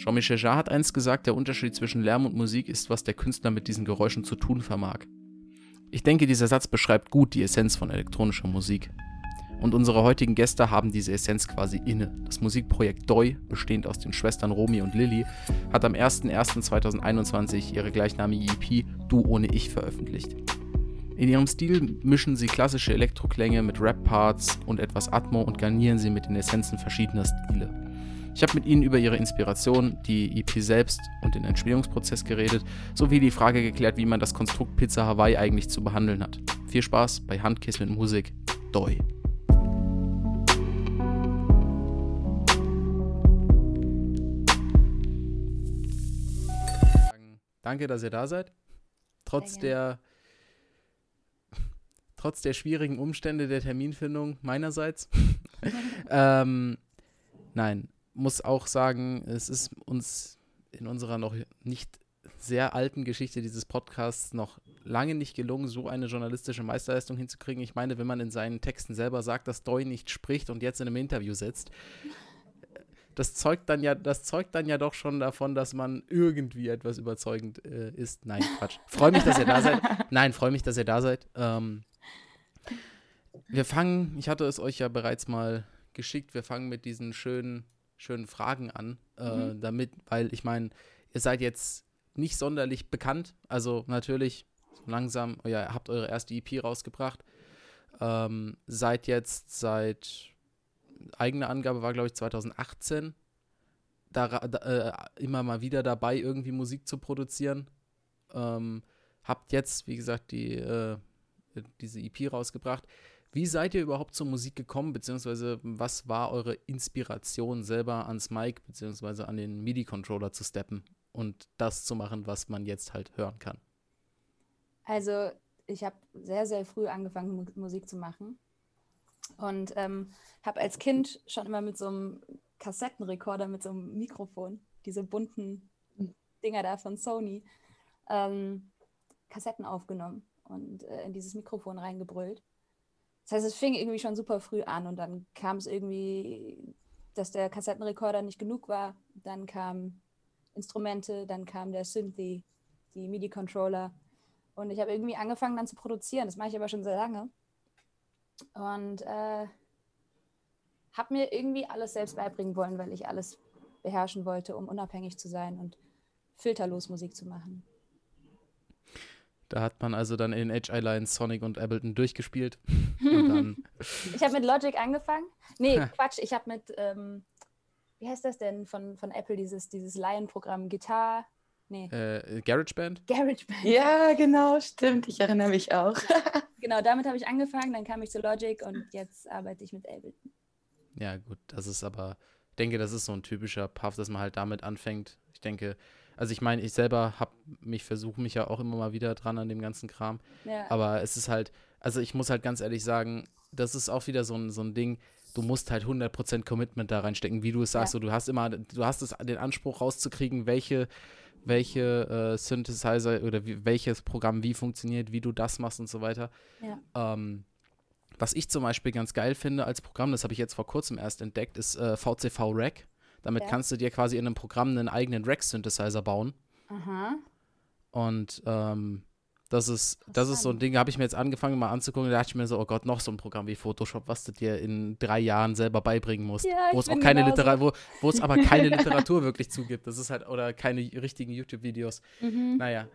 Jean-Michel Jarre hat einst gesagt, der Unterschied zwischen Lärm und Musik ist, was der Künstler mit diesen Geräuschen zu tun vermag. Ich denke, dieser Satz beschreibt gut die Essenz von elektronischer Musik. Und unsere heutigen Gäste haben diese Essenz quasi inne. Das Musikprojekt DOI, bestehend aus den Schwestern Romy und Lilly, hat am 01.01.2021 ihre gleichnamige EP Du ohne Ich veröffentlicht. In ihrem Stil mischen sie klassische Elektroklänge mit Rap-Parts und etwas Atmo und garnieren sie mit den Essenzen verschiedener Stile. Ich habe mit ihnen über ihre Inspiration, die EP selbst und den Entstehungsprozess geredet, sowie die Frage geklärt, wie man das Konstrukt Pizza Hawaii eigentlich zu behandeln hat. Viel Spaß bei Handkiss mit Musik. Doi. Danke, dass ihr da seid. Trotz der trotz der schwierigen Umstände der Terminfindung meinerseits. ähm, nein, muss auch sagen, es ist uns in unserer noch nicht sehr alten Geschichte dieses Podcasts noch lange nicht gelungen, so eine journalistische Meisterleistung hinzukriegen. Ich meine, wenn man in seinen Texten selber sagt, dass Doi nicht spricht und jetzt in einem Interview sitzt, das zeugt dann ja, das zeugt dann ja doch schon davon, dass man irgendwie etwas überzeugend äh, ist. Nein, Quatsch. Freue mich, dass ihr da seid. Nein, freue mich, dass ihr da seid. Ähm, wir fangen, ich hatte es euch ja bereits mal geschickt, wir fangen mit diesen schönen, schönen Fragen an, äh, mhm. damit, weil ich meine, ihr seid jetzt nicht sonderlich bekannt, also natürlich so langsam, ja, habt eure erste EP rausgebracht, ähm, seid jetzt seit, eigene Angabe war glaube ich 2018, da, da äh, immer mal wieder dabei, irgendwie Musik zu produzieren. Ähm, habt jetzt, wie gesagt, die, äh, diese EP rausgebracht. Wie seid ihr überhaupt zur Musik gekommen, beziehungsweise was war eure Inspiration selber ans Mic, beziehungsweise an den MIDI-Controller zu steppen und das zu machen, was man jetzt halt hören kann? Also ich habe sehr, sehr früh angefangen, Musik zu machen und ähm, habe als Kind schon immer mit so einem Kassettenrekorder, mit so einem Mikrofon, diese bunten Dinger da von Sony, ähm, Kassetten aufgenommen und äh, in dieses Mikrofon reingebrüllt. Das heißt, es fing irgendwie schon super früh an und dann kam es irgendwie, dass der Kassettenrekorder nicht genug war. Dann kamen Instrumente, dann kam der Synthi, die MIDI-Controller. Und ich habe irgendwie angefangen dann zu produzieren. Das mache ich aber schon sehr lange. Und äh, habe mir irgendwie alles selbst beibringen wollen, weil ich alles beherrschen wollte, um unabhängig zu sein und filterlos Musik zu machen. Da hat man also dann in Edge Lines Sonic und Ableton durchgespielt. ich habe mit Logic angefangen. Nee, Quatsch, ich habe mit, ähm, wie heißt das denn von, von Apple, dieses, dieses Lion-Programm, Gitar. Nee. Äh, GarageBand? GarageBand. Ja, genau, stimmt. Ich erinnere mich auch. genau, damit habe ich angefangen, dann kam ich zu Logic und jetzt arbeite ich mit Ableton. Ja, gut, das ist aber, ich denke, das ist so ein typischer Puff, dass man halt damit anfängt. Ich denke, also ich meine, ich selber habe mich versuche mich ja auch immer mal wieder dran an dem ganzen Kram. Ja. Aber es ist halt, also ich muss halt ganz ehrlich sagen, das ist auch wieder so ein, so ein Ding, du musst halt 100% Commitment da reinstecken, wie du es sagst. Ja. So, du hast immer, du hast es, den Anspruch rauszukriegen, welche, welche äh, Synthesizer oder wie, welches Programm wie funktioniert, wie du das machst und so weiter. Ja. Ähm, was ich zum Beispiel ganz geil finde als Programm, das habe ich jetzt vor kurzem erst entdeckt, ist äh, VCV Rack. Damit ja. kannst du dir quasi in einem Programm einen eigenen Rack-Synthesizer bauen. Aha. Und ähm, das ist, das ist so ein Ding, habe ich mir jetzt angefangen mal anzugucken, da dachte ich mir so, oh Gott, noch so ein Programm wie Photoshop, was du dir in drei Jahren selber beibringen musst. Ja, wo es auch keine Literatur, wo, wo es aber keine Literatur wirklich zugibt. Das ist halt, oder keine richtigen YouTube-Videos. Mhm. Naja.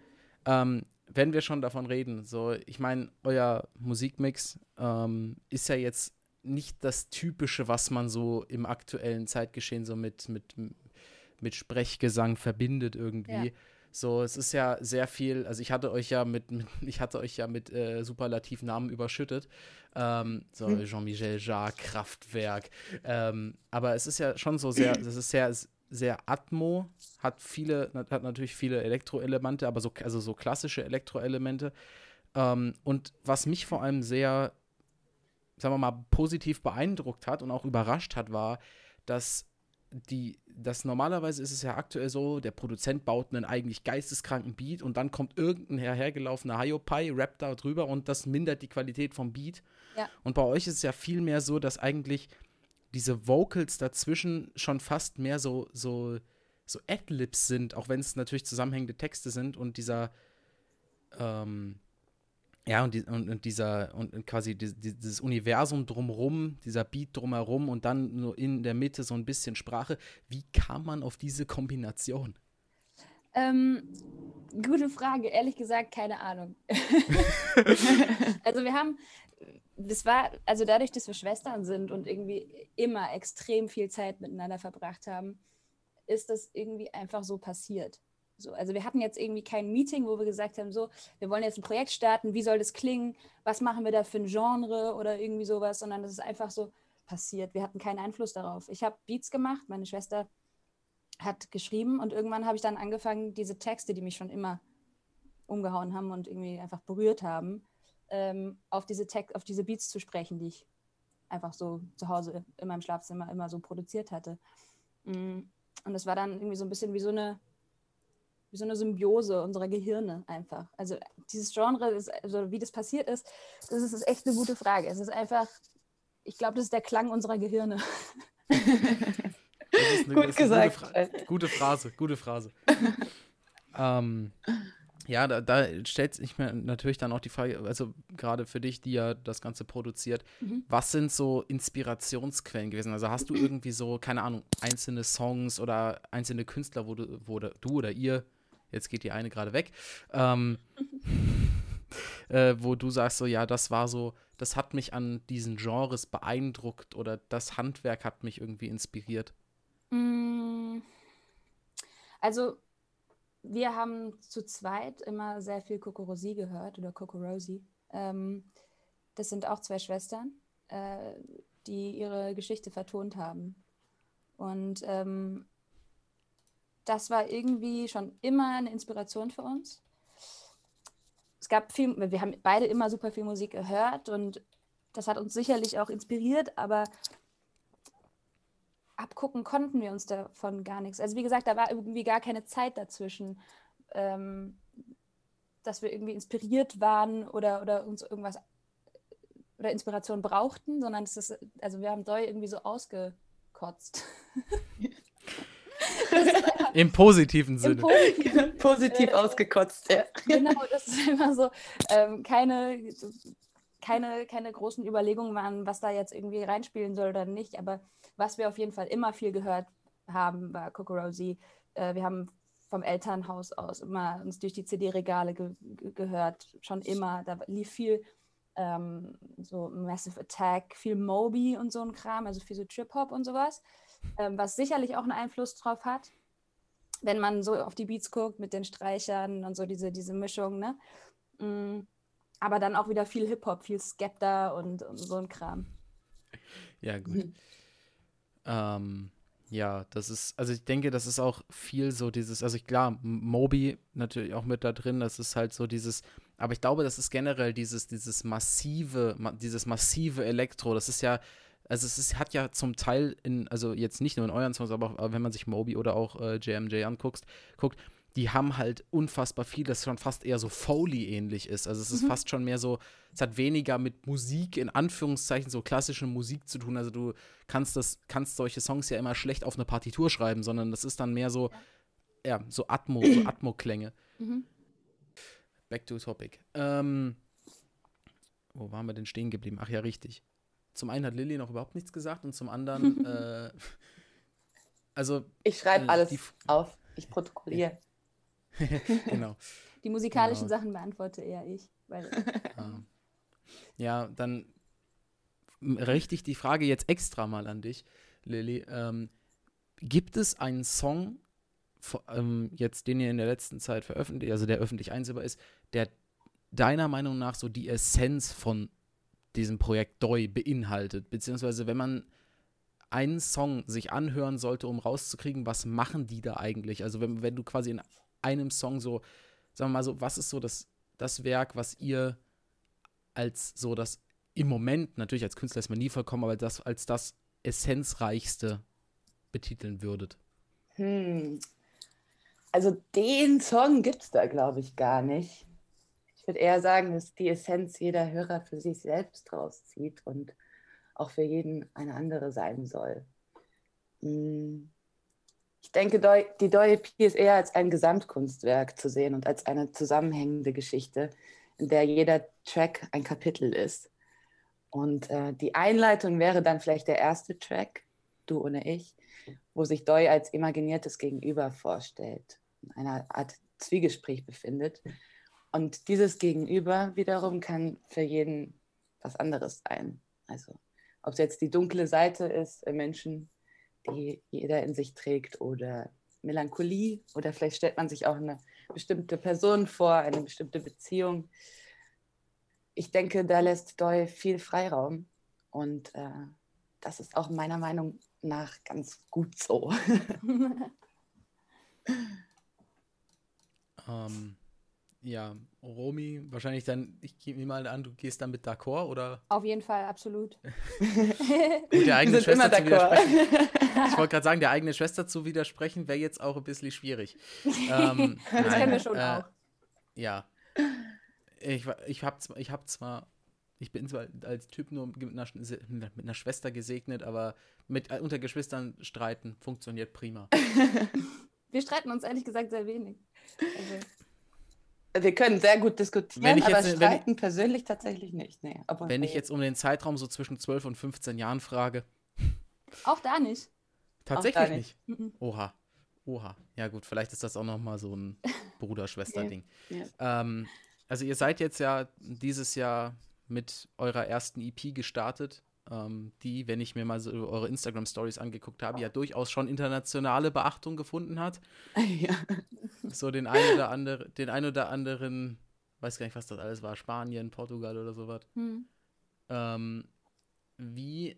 Ähm, wenn wir schon davon reden, so, ich meine, euer Musikmix ähm, ist ja jetzt nicht das Typische, was man so im aktuellen Zeitgeschehen so mit, mit, mit Sprechgesang verbindet irgendwie. Ja. So, es ist ja sehr viel, also ich hatte euch ja mit, mit ich hatte euch ja mit äh, Superlativnamen überschüttet. Ähm, so hm. Jean-Michel Jarre, Kraftwerk. Ähm, aber es ist ja schon so sehr, es ist sehr, sehr Atmo, hat viele, hat natürlich viele Elektroelemente, aber so, also so klassische Elektroelemente. Ähm, und was mich vor allem sehr sagen wir mal, positiv beeindruckt hat und auch überrascht hat, war, dass die, das normalerweise ist es ja aktuell so, der Produzent baut einen eigentlich geisteskranken Beat und dann kommt irgendein hergelaufener Hiopai, rappt da drüber und das mindert die Qualität vom Beat. Ja. Und bei euch ist es ja viel mehr so, dass eigentlich diese Vocals dazwischen schon fast mehr so, so so Adlibs sind, auch wenn es natürlich zusammenhängende Texte sind und dieser, ähm, ja, und, die, und, und, dieser, und quasi die, dieses Universum drumherum, dieser Beat drumherum und dann nur in der Mitte so ein bisschen Sprache. Wie kam man auf diese Kombination? Ähm, gute Frage, ehrlich gesagt, keine Ahnung. also wir haben, das war, also dadurch, dass wir Schwestern sind und irgendwie immer extrem viel Zeit miteinander verbracht haben, ist das irgendwie einfach so passiert. So, also wir hatten jetzt irgendwie kein Meeting, wo wir gesagt haben, so, wir wollen jetzt ein Projekt starten, wie soll das klingen, was machen wir da für ein Genre oder irgendwie sowas, sondern das ist einfach so passiert. Wir hatten keinen Einfluss darauf. Ich habe Beats gemacht, meine Schwester hat geschrieben und irgendwann habe ich dann angefangen, diese Texte, die mich schon immer umgehauen haben und irgendwie einfach berührt haben, ähm, auf, diese Text, auf diese Beats zu sprechen, die ich einfach so zu Hause in meinem Schlafzimmer immer so produziert hatte. Mm, und das war dann irgendwie so ein bisschen wie so eine, wie so eine Symbiose unserer Gehirne einfach. Also dieses Genre, ist, also wie das passiert ist, das ist, ist echt eine gute Frage. Es ist einfach, ich glaube, das ist der Klang unserer Gehirne. Eine, Gut gesagt. Gute, gute, Phrase, gute Phrase. ähm, ja, da, da, stellt sich mir natürlich dann auch die Frage, also gerade für dich, die ja das Ganze produziert, mhm. was sind so Inspirationsquellen gewesen? Also hast du irgendwie so, keine Ahnung, einzelne Songs oder einzelne Künstler, wo du, wo du oder ihr, jetzt geht die eine gerade weg, ähm, äh, wo du sagst so, ja, das war so, das hat mich an diesen Genres beeindruckt oder das Handwerk hat mich irgendwie inspiriert? Mm. Also, wir haben zu zweit immer sehr viel Kokorosi gehört oder Kokorosi. Ähm, das sind auch zwei Schwestern, äh, die ihre Geschichte vertont haben. Und ähm, das war irgendwie schon immer eine Inspiration für uns. Es gab viel, wir haben beide immer super viel Musik gehört und das hat uns sicherlich auch inspiriert, aber abgucken konnten wir uns davon gar nichts. Also wie gesagt, da war irgendwie gar keine Zeit dazwischen, ähm, dass wir irgendwie inspiriert waren oder, oder uns irgendwas oder Inspiration brauchten, sondern es ist, also wir haben Doi irgendwie so ausgekotzt. Im positiven Sinne. Im Positiv, Positiv äh, ausgekotzt, ja. Genau, das ist immer so, ähm, keine, keine, keine großen Überlegungen waren, was da jetzt irgendwie reinspielen soll oder nicht, aber was wir auf jeden Fall immer viel gehört haben, war Kokorosi. Äh, wir haben vom Elternhaus aus immer uns durch die CD-Regale ge gehört, schon immer. Da lief viel ähm, so Massive Attack, viel Moby und so ein Kram, also viel so Trip-Hop und sowas, ähm, was sicherlich auch einen Einfluss drauf hat, wenn man so auf die Beats guckt mit den Streichern und so diese, diese Mischung, ne? Mm, aber dann auch wieder viel Hip-Hop, viel Skepta und, und so ein Kram. Ja, gut. Mhm. Ähm, ja, das ist, also ich denke, das ist auch viel so dieses, also ich, klar, Moby natürlich auch mit da drin, das ist halt so dieses, aber ich glaube, das ist generell dieses, dieses massive, ma, dieses massive Elektro, das ist ja, also es ist, hat ja zum Teil in, also jetzt nicht nur in euren Songs, aber auch, wenn man sich Moby oder auch äh, JMJ anguckt, guckt, die haben halt unfassbar viel, das schon fast eher so Foley-ähnlich ist. Also es ist mhm. fast schon mehr so, es hat weniger mit Musik, in Anführungszeichen, so klassische Musik zu tun. Also du kannst das, kannst solche Songs ja immer schlecht auf eine Partitur schreiben, sondern das ist dann mehr so, ja, so Atmo, so Atmo-Klänge. Mhm. Back to topic. Ähm, wo waren wir denn stehen geblieben? Ach ja, richtig. Zum einen hat Lilly noch überhaupt nichts gesagt und zum anderen, äh, also. Ich schreibe äh, alles auf. Ich protokolliere. genau. Die musikalischen genau. Sachen beantworte eher ich. Weil, ja, dann richte ich die Frage jetzt extra mal an dich, Lilly. Ähm, gibt es einen Song, ähm, jetzt den ihr in der letzten Zeit veröffentlicht, also der öffentlich einsehbar ist, der deiner Meinung nach so die Essenz von diesem Projekt Doi beinhaltet? Beziehungsweise, wenn man einen Song sich anhören sollte, um rauszukriegen, was machen die da eigentlich? Also, wenn, wenn du quasi in einem Song so, sagen wir mal so, was ist so das, das Werk, was ihr als so das im Moment, natürlich als Künstler ist man nie vollkommen, aber das als das essenzreichste betiteln würdet? Hm. Also den Song gibt es da, glaube ich, gar nicht. Ich würde eher sagen, dass die Essenz jeder Hörer für sich selbst rauszieht und auch für jeden eine andere sein soll. Hm Ich denke, die Doi EP ist eher als ein Gesamtkunstwerk zu sehen und als eine zusammenhängende Geschichte, in der jeder Track ein Kapitel ist. Und äh, die Einleitung wäre dann vielleicht der erste Track, Du ohne Ich, wo sich Doi als imaginiertes Gegenüber vorstellt, in einer Art Zwiegespräch befindet. Und dieses Gegenüber wiederum kann für jeden was anderes sein. Also ob es jetzt die dunkle Seite ist im Menschen, die jeder in sich trägt, oder Melancholie, oder vielleicht stellt man sich auch eine bestimmte Person vor, eine bestimmte Beziehung. Ich denke, da lässt Doi viel Freiraum und äh, das ist auch meiner Meinung nach ganz gut so. ähm, ja, Romy, wahrscheinlich dann, ich gehe mir mal an, du gehst dann mit d'accord oder? Auf jeden Fall, absolut. Gut, der eigenen Schwester zu widersprechen. Ich wollte gerade sagen, der eigenen Schwester zu widersprechen, wäre jetzt auch ein bisschen schwierig. ähm, das nein, kennen wir schon äh, auch. Ja. Ich, ich habe ich hab zwar, ich bin zwar als Typ nur mit einer, mit einer Schwester gesegnet, aber mit, äh, unter Geschwistern streiten funktioniert prima. wir streiten uns ehrlich gesagt sehr wenig. Also. Wir können sehr gut diskutieren, aber jetzt, streiten ich, persönlich tatsächlich nicht. Nee, wenn ich jetzt um den Zeitraum so zwischen 12 und 15 Jahren frage. Auch da nicht. Tatsächlich da nicht. nicht. Mhm. Oha. Oha. Ja gut, vielleicht ist das auch nochmal so ein Bruder-Schwester-Ding. ja. ähm, also ihr seid jetzt ja dieses Jahr mit eurer ersten EP gestartet ähm, die, wenn ich mir mal so eure Instagram-Stories angeguckt habe, ja durchaus schon internationale Beachtung gefunden hat. Ja. So den einen oder andere, den ein oder anderen, weiß gar nicht, was das alles war, Spanien, Portugal oder sowas. Hm. Ähm, wie,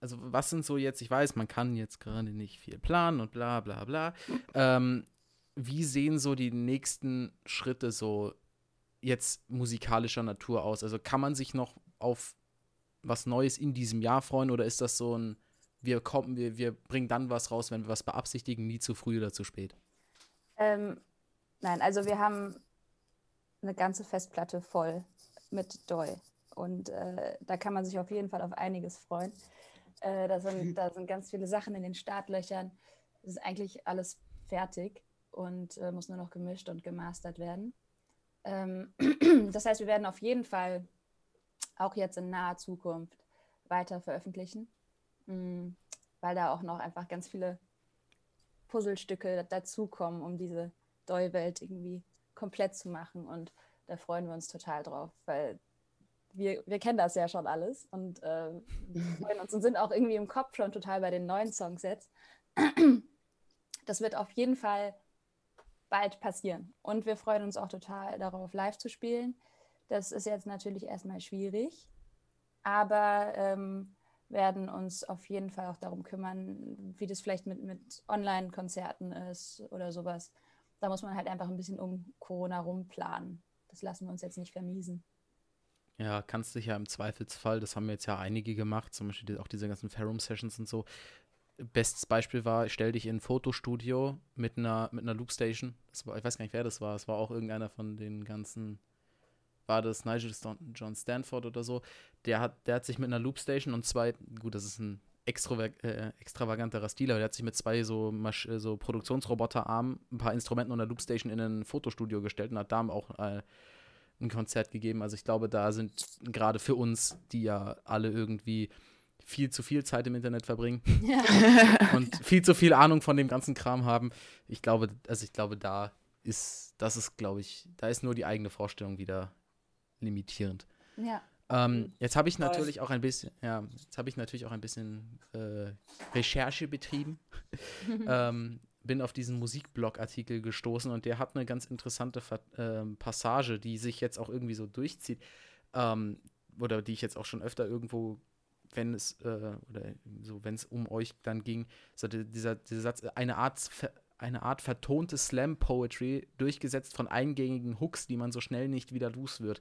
also was sind so jetzt, ich weiß, man kann jetzt gerade nicht viel planen und bla bla bla. Ähm, wie sehen so die nächsten Schritte so jetzt musikalischer Natur aus? Also kann man sich noch auf was Neues in diesem Jahr freuen oder ist das so ein, wir kommen, wir, wir bringen dann was raus, wenn wir was beabsichtigen, nie zu früh oder zu spät? Ähm, nein, also wir haben eine ganze Festplatte voll mit Doi. Und äh, da kann man sich auf jeden Fall auf einiges freuen. Äh, da, sind, da sind ganz viele Sachen in den Startlöchern. Es ist eigentlich alles fertig und äh, muss nur noch gemischt und gemastert werden. Ähm, das heißt, wir werden auf jeden Fall auch jetzt in naher Zukunft weiter veröffentlichen, mm, weil da auch noch einfach ganz viele Puzzlestücke dazukommen, um diese Doi-Welt irgendwie komplett zu machen. Und da freuen wir uns total drauf, weil wir, wir kennen das ja schon alles und äh, freuen uns und sind auch irgendwie im Kopf schon total bei den neuen Songs jetzt. Das wird auf jeden Fall bald passieren. Und wir freuen uns auch total darauf, live zu spielen. Das ist jetzt natürlich erstmal schwierig, aber ähm, werden uns auf jeden Fall auch darum kümmern, wie das vielleicht mit, mit Online-Konzerten ist oder sowas. Da muss man halt einfach ein bisschen um Corona rumplanen. Das lassen wir uns jetzt nicht vermiesen. Ja, kannst dich ja im Zweifelsfall, das haben jetzt ja einige gemacht, zum Beispiel auch diese ganzen Ferrum-Sessions und so. Bestes Beispiel war, stell dich in ein Fotostudio mit einer, mit einer Loopstation. War, ich weiß gar nicht, wer das war. Es war auch irgendeiner von den ganzen war das Nigel John Stanford oder so, der hat, der hat sich mit einer Loopstation und zwei, gut, das ist ein extrover äh, extravaganterer Stil, aber der hat sich mit zwei so, Masch so Produktionsroboterarmen, ein paar Instrumenten und einer Loopstation in ein Fotostudio gestellt und hat da auch äh, ein Konzert gegeben. Also ich glaube, da sind gerade für uns, die ja alle irgendwie viel zu viel Zeit im Internet verbringen ja. und viel zu viel Ahnung von dem ganzen Kram haben. Ich glaube, also ich glaube, da ist, das ist, glaube ich, da ist nur die eigene Vorstellung wieder limitierend. Ja. Ähm, jetzt habe ich natürlich auch ein bisschen, ja, jetzt habe ich natürlich auch ein bisschen äh, Recherche betrieben. ähm, bin auf diesen Musikblog-Artikel gestoßen und der hat eine ganz interessante äh, Passage, die sich jetzt auch irgendwie so durchzieht. Ähm, oder die ich jetzt auch schon öfter irgendwo, wenn es, äh, oder so, wenn es um euch dann ging, so dieser, dieser Satz, eine Art eine Art vertonte Slam-Poetry, durchgesetzt von eingängigen Hooks, die man so schnell nicht wieder los wird.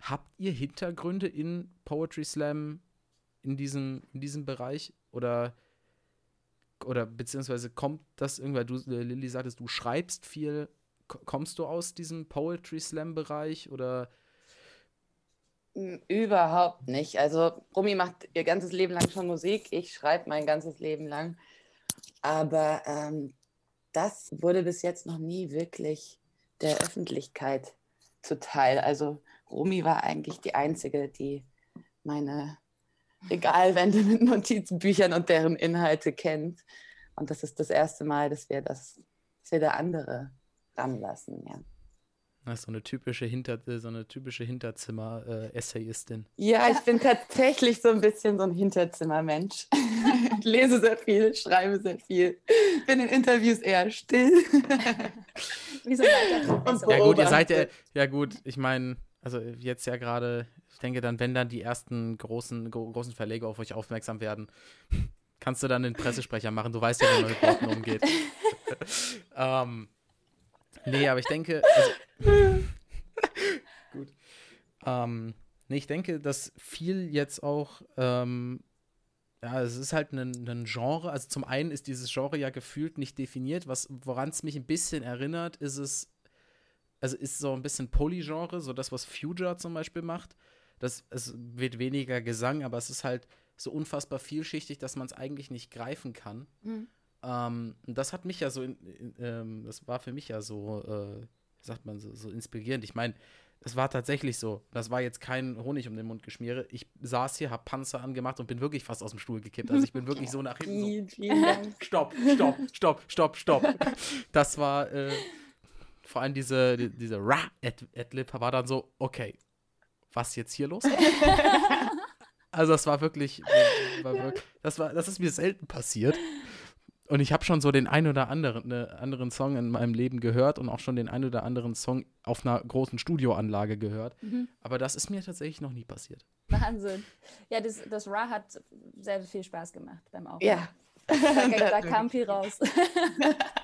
Habt ihr Hintergründe in Poetry Slam in diesem, in diesem Bereich? Oder, oder beziehungsweise kommt das irgendwann, du, äh, Lilly sagtest, du schreibst viel. Kommst du aus diesem Poetry Slam-Bereich oder? Überhaupt nicht. Also, Rumi macht ihr ganzes Leben lang schon Musik. Ich schreibe mein ganzes Leben lang. Aber ähm, das wurde bis jetzt noch nie wirklich der Öffentlichkeit zuteil. Also Rumi war eigentlich die Einzige, die meine Regalwände mit Notizbüchern und deren Inhalte kennt. Und das ist das erste Mal, dass wir das, dass wir da andere ranlassen, ja. Das ist so eine typische Hinter so eine typische Hinterzimmer-Essayistin. Ja, ich bin tatsächlich so ein bisschen so ein Hinterzimmermensch. Lese sehr viel, schreibe sehr viel, bin in Interviews eher still. Wie so ja gut, ihr seid ja, ja gut, ich meine, also jetzt ja gerade, ich denke dann, wenn dann die ersten großen, großen Verleger auf euch aufmerksam werden, kannst du dann den Pressesprecher machen. Du weißt ja, wie man mit Worten umgeht. ähm, nee, aber ich denke, also, gut. Ähm, nee, ich denke, dass viel jetzt auch ähm, ja, es ist halt ein, ein, Genre. Also zum einen ist dieses Genre ja gefühlt nicht definiert. Was, woran es mich ein bisschen erinnert, ist es, also ist so ein bisschen Polygenre, so das, was Future zum Beispiel macht. Das, es wird weniger Gesang, aber es ist halt so unfassbar vielschichtig, dass man es eigentlich nicht greifen kann. Mhm. Ähm, das hat mich ja so, in, in, ähm, das war für mich ja so, äh, sagt man, so, so inspirierend. Ich meine, es war tatsächlich so. Das war jetzt kein Honig um den Mund geschmiere. Ich saß hier, hab Panzer angemacht und bin wirklich fast aus dem Stuhl gekippt. Also ich bin wirklich so nach hinten. So, stopp, stopp, stopp, stopp, stopp. Das war äh, vor allem diese, die, diese Ra-Adlib war dann so, okay, was jetzt hier los? also das war wirklich, war wirklich das, war, das ist mir selten passiert. Und ich habe schon so den ein oder anderen, ne, anderen Song in meinem Leben gehört und auch schon den ein oder anderen Song auf einer großen Studioanlage gehört. Mhm. Aber das ist mir tatsächlich noch nie passiert. Wahnsinn. Ja, das, das Ra hat sehr viel Spaß gemacht beim Aufnehmen. Ja. Da, da kam viel raus.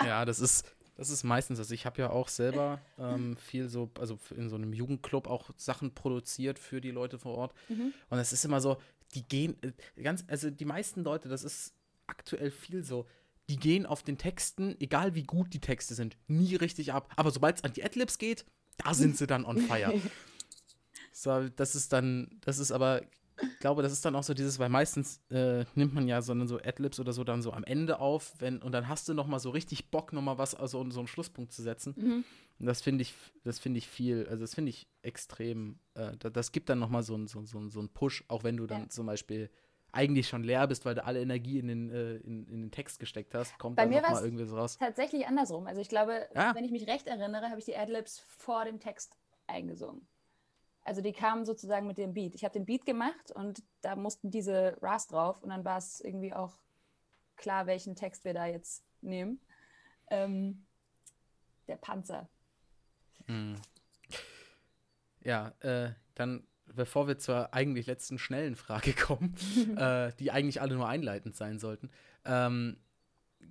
ja, das ist, das ist meistens, also ich habe ja auch selber ähm, viel so, also in so einem Jugendclub auch Sachen produziert für die Leute vor Ort. Mhm. Und es ist immer so, die gehen, äh, ganz, also die meisten Leute, das ist aktuell viel so, die gehen auf den Texten, egal wie gut die Texte sind, nie richtig ab. Aber sobald es an die Adlibs geht, da sind sie dann on fire. so, das ist dann, das ist aber, ich glaube, das ist dann auch so dieses, weil meistens äh, nimmt man ja so, so Adlibs oder so dann so am Ende auf, wenn, und dann hast du noch mal so richtig Bock, noch mal was, also so einen Schlusspunkt zu setzen. Mhm. Und das finde ich, das finde ich viel, also das finde ich extrem, äh, das, das, gibt dann noch mal so, so, so, so einen Push, auch wenn du dann ja. zum Beispiel eigentlich schon leer bist, weil du alle Energie in den, äh, in, in, den Text gesteckt hast, kommt Bei dann mir noch mal irgendwie so raus. Tatsächlich andersrum. Also ich glaube, ja. wenn ich mich recht erinnere, habe ich die Adlibs vor dem Text eingesungen. Also die kamen sozusagen mit dem Beat. Ich habe den Beat gemacht und da mussten diese Ras drauf und dann war es irgendwie auch klar, welchen Text wir da jetzt nehmen. Ähm, der Panzer. Hm. Ja, äh, dann bevor wir zur eigentlich letzten schnellen Frage kommen, äh, die eigentlich alle nur einleitend sein sollten. Ähm,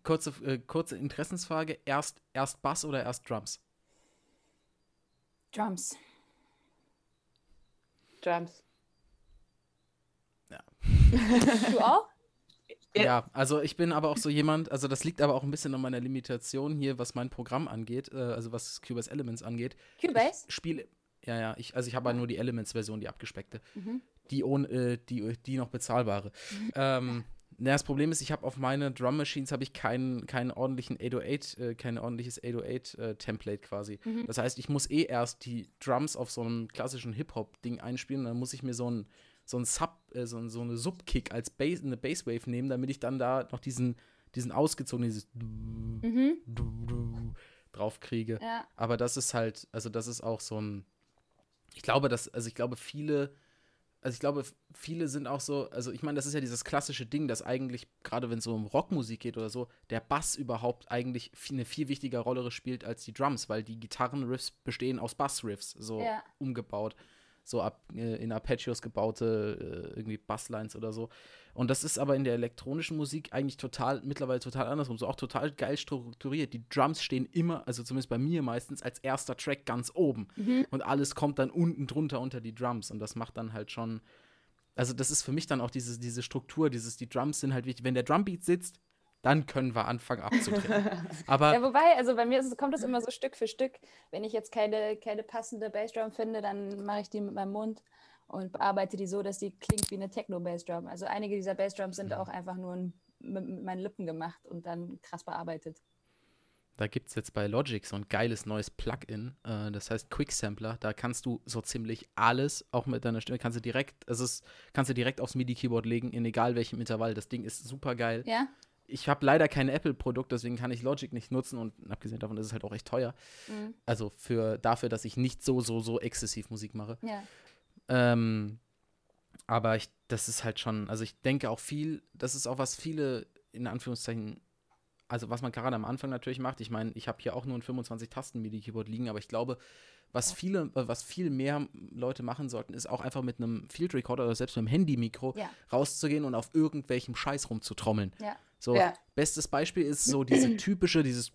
kurze, äh, kurze Interessensfrage: erst, erst Bass oder erst Drums? Drums. Drums. Ja. du auch? Ja, also ich bin aber auch so jemand, also das liegt aber auch ein bisschen an meiner Limitation hier, was mein Programm angeht, äh, also was Cubase Elements angeht. Cubase? Ich spiele ja, ja. Ich, also ich habe halt nur die Elements-Version, die abgespeckte. Mhm. Die, ohne, äh, die, die noch bezahlbare. Mhm. Ähm, na, das Problem ist, ich habe auf meine Drum Machines habe ich keinen, keinen ordentlichen 808, äh, kein ordentliches 808 äh, Template quasi. Mhm. Das heißt, ich muss eh erst die Drums auf so einem klassischen Hip-Hop-Ding einspielen, dann muss ich mir so ein so ein Sub, äh, so, so eine Subkick als Bass, eine Basswave nehmen, damit ich dann da noch diesen, diesen ausgezogenen, dieses mhm. drauf kriege. Ja. Aber das ist halt, also das ist auch so ein, ich glaube, dass, also ich glaube, viele, also ich glaube, viele sind auch so, also ich meine, das ist ja dieses klassische Ding, dass eigentlich, gerade wenn es so um Rockmusik geht oder so, der Bass überhaupt eigentlich eine viel wichtigere Rolle spielt als die Drums, weil die Gitarrenriffs bestehen aus Bassriffs, so ja. umgebaut so ab, äh, in Arpeggios gebaute äh, irgendwie Basslines oder so. Und das ist aber in der elektronischen Musik eigentlich total, mittlerweile total andersrum. So auch total geil strukturiert. Die Drums stehen immer, also zumindest bei mir meistens, als erster Track ganz oben. Mhm. Und alles kommt dann unten drunter unter die Drums. Und das macht dann halt schon. Also, das ist für mich dann auch diese, diese Struktur, dieses, die Drums sind halt wichtig. Wenn der Drumbeat sitzt, dann können wir anfangen abzudrehen. Aber ja, wobei, also bei mir es, kommt es immer so Stück für Stück. Wenn ich jetzt keine, keine passende Bassdrum finde, dann mache ich die mit meinem Mund und bearbeite die so, dass die klingt wie eine Techno-Bassdrum. Also einige dieser Bassdrums sind auch einfach nur ein mit, mit meinen Lippen gemacht und dann krass bearbeitet. Da gibt es jetzt bei Logic so ein geiles neues Plugin, äh, das heißt Quick Sampler. Da kannst du so ziemlich alles, auch mit deiner Stimme, kannst du direkt, es kannst du direkt aufs MIDI-Keyboard legen, in egal welchem Intervall. Das Ding ist super geil. Ja. Ich habe leider kein Apple-Produkt, deswegen kann ich Logic nicht nutzen und abgesehen davon ist es halt auch echt teuer. Mhm. Also für dafür, dass ich nicht so, so, so exzessiv Musik mache. Ja. Ähm, aber ich, das ist halt schon, also ich denke auch viel, das ist auch was viele in Anführungszeichen also was man gerade am Anfang natürlich macht, ich meine, ich habe hier auch nur ein 25-Tasten-MIDI-Keyboard liegen, aber ich glaube, was viele, äh, was viel mehr Leute machen sollten, ist auch einfach mit einem Field Recorder oder selbst mit einem Handy-Mikro ja. rauszugehen und auf irgendwelchem Scheiß rumzutrommeln. Ja. So, ja. bestes Beispiel ist so diese typische, dieses.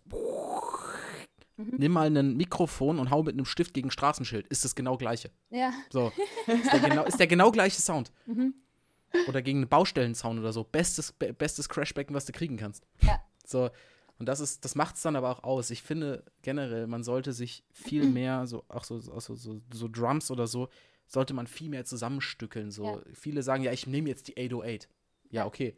Nimm mal ein Mikrofon und hau mit einem Stift gegen ein Straßenschild. Ist das genau gleiche. Ja. So. Ist der genau, ist der genau gleiche Sound. Mhm. Oder gegen einen Baustellenzaun oder so. Bestes, bestes Crashbecken, was du kriegen kannst. Ja. So, und das ist, das macht es dann aber auch aus. Ich finde generell, man sollte sich viel mehr, so, auch so, auch so, so, so Drums oder so, sollte man viel mehr zusammenstückeln. So, ja. viele sagen, ja, ich nehme jetzt die 808. Ja, okay.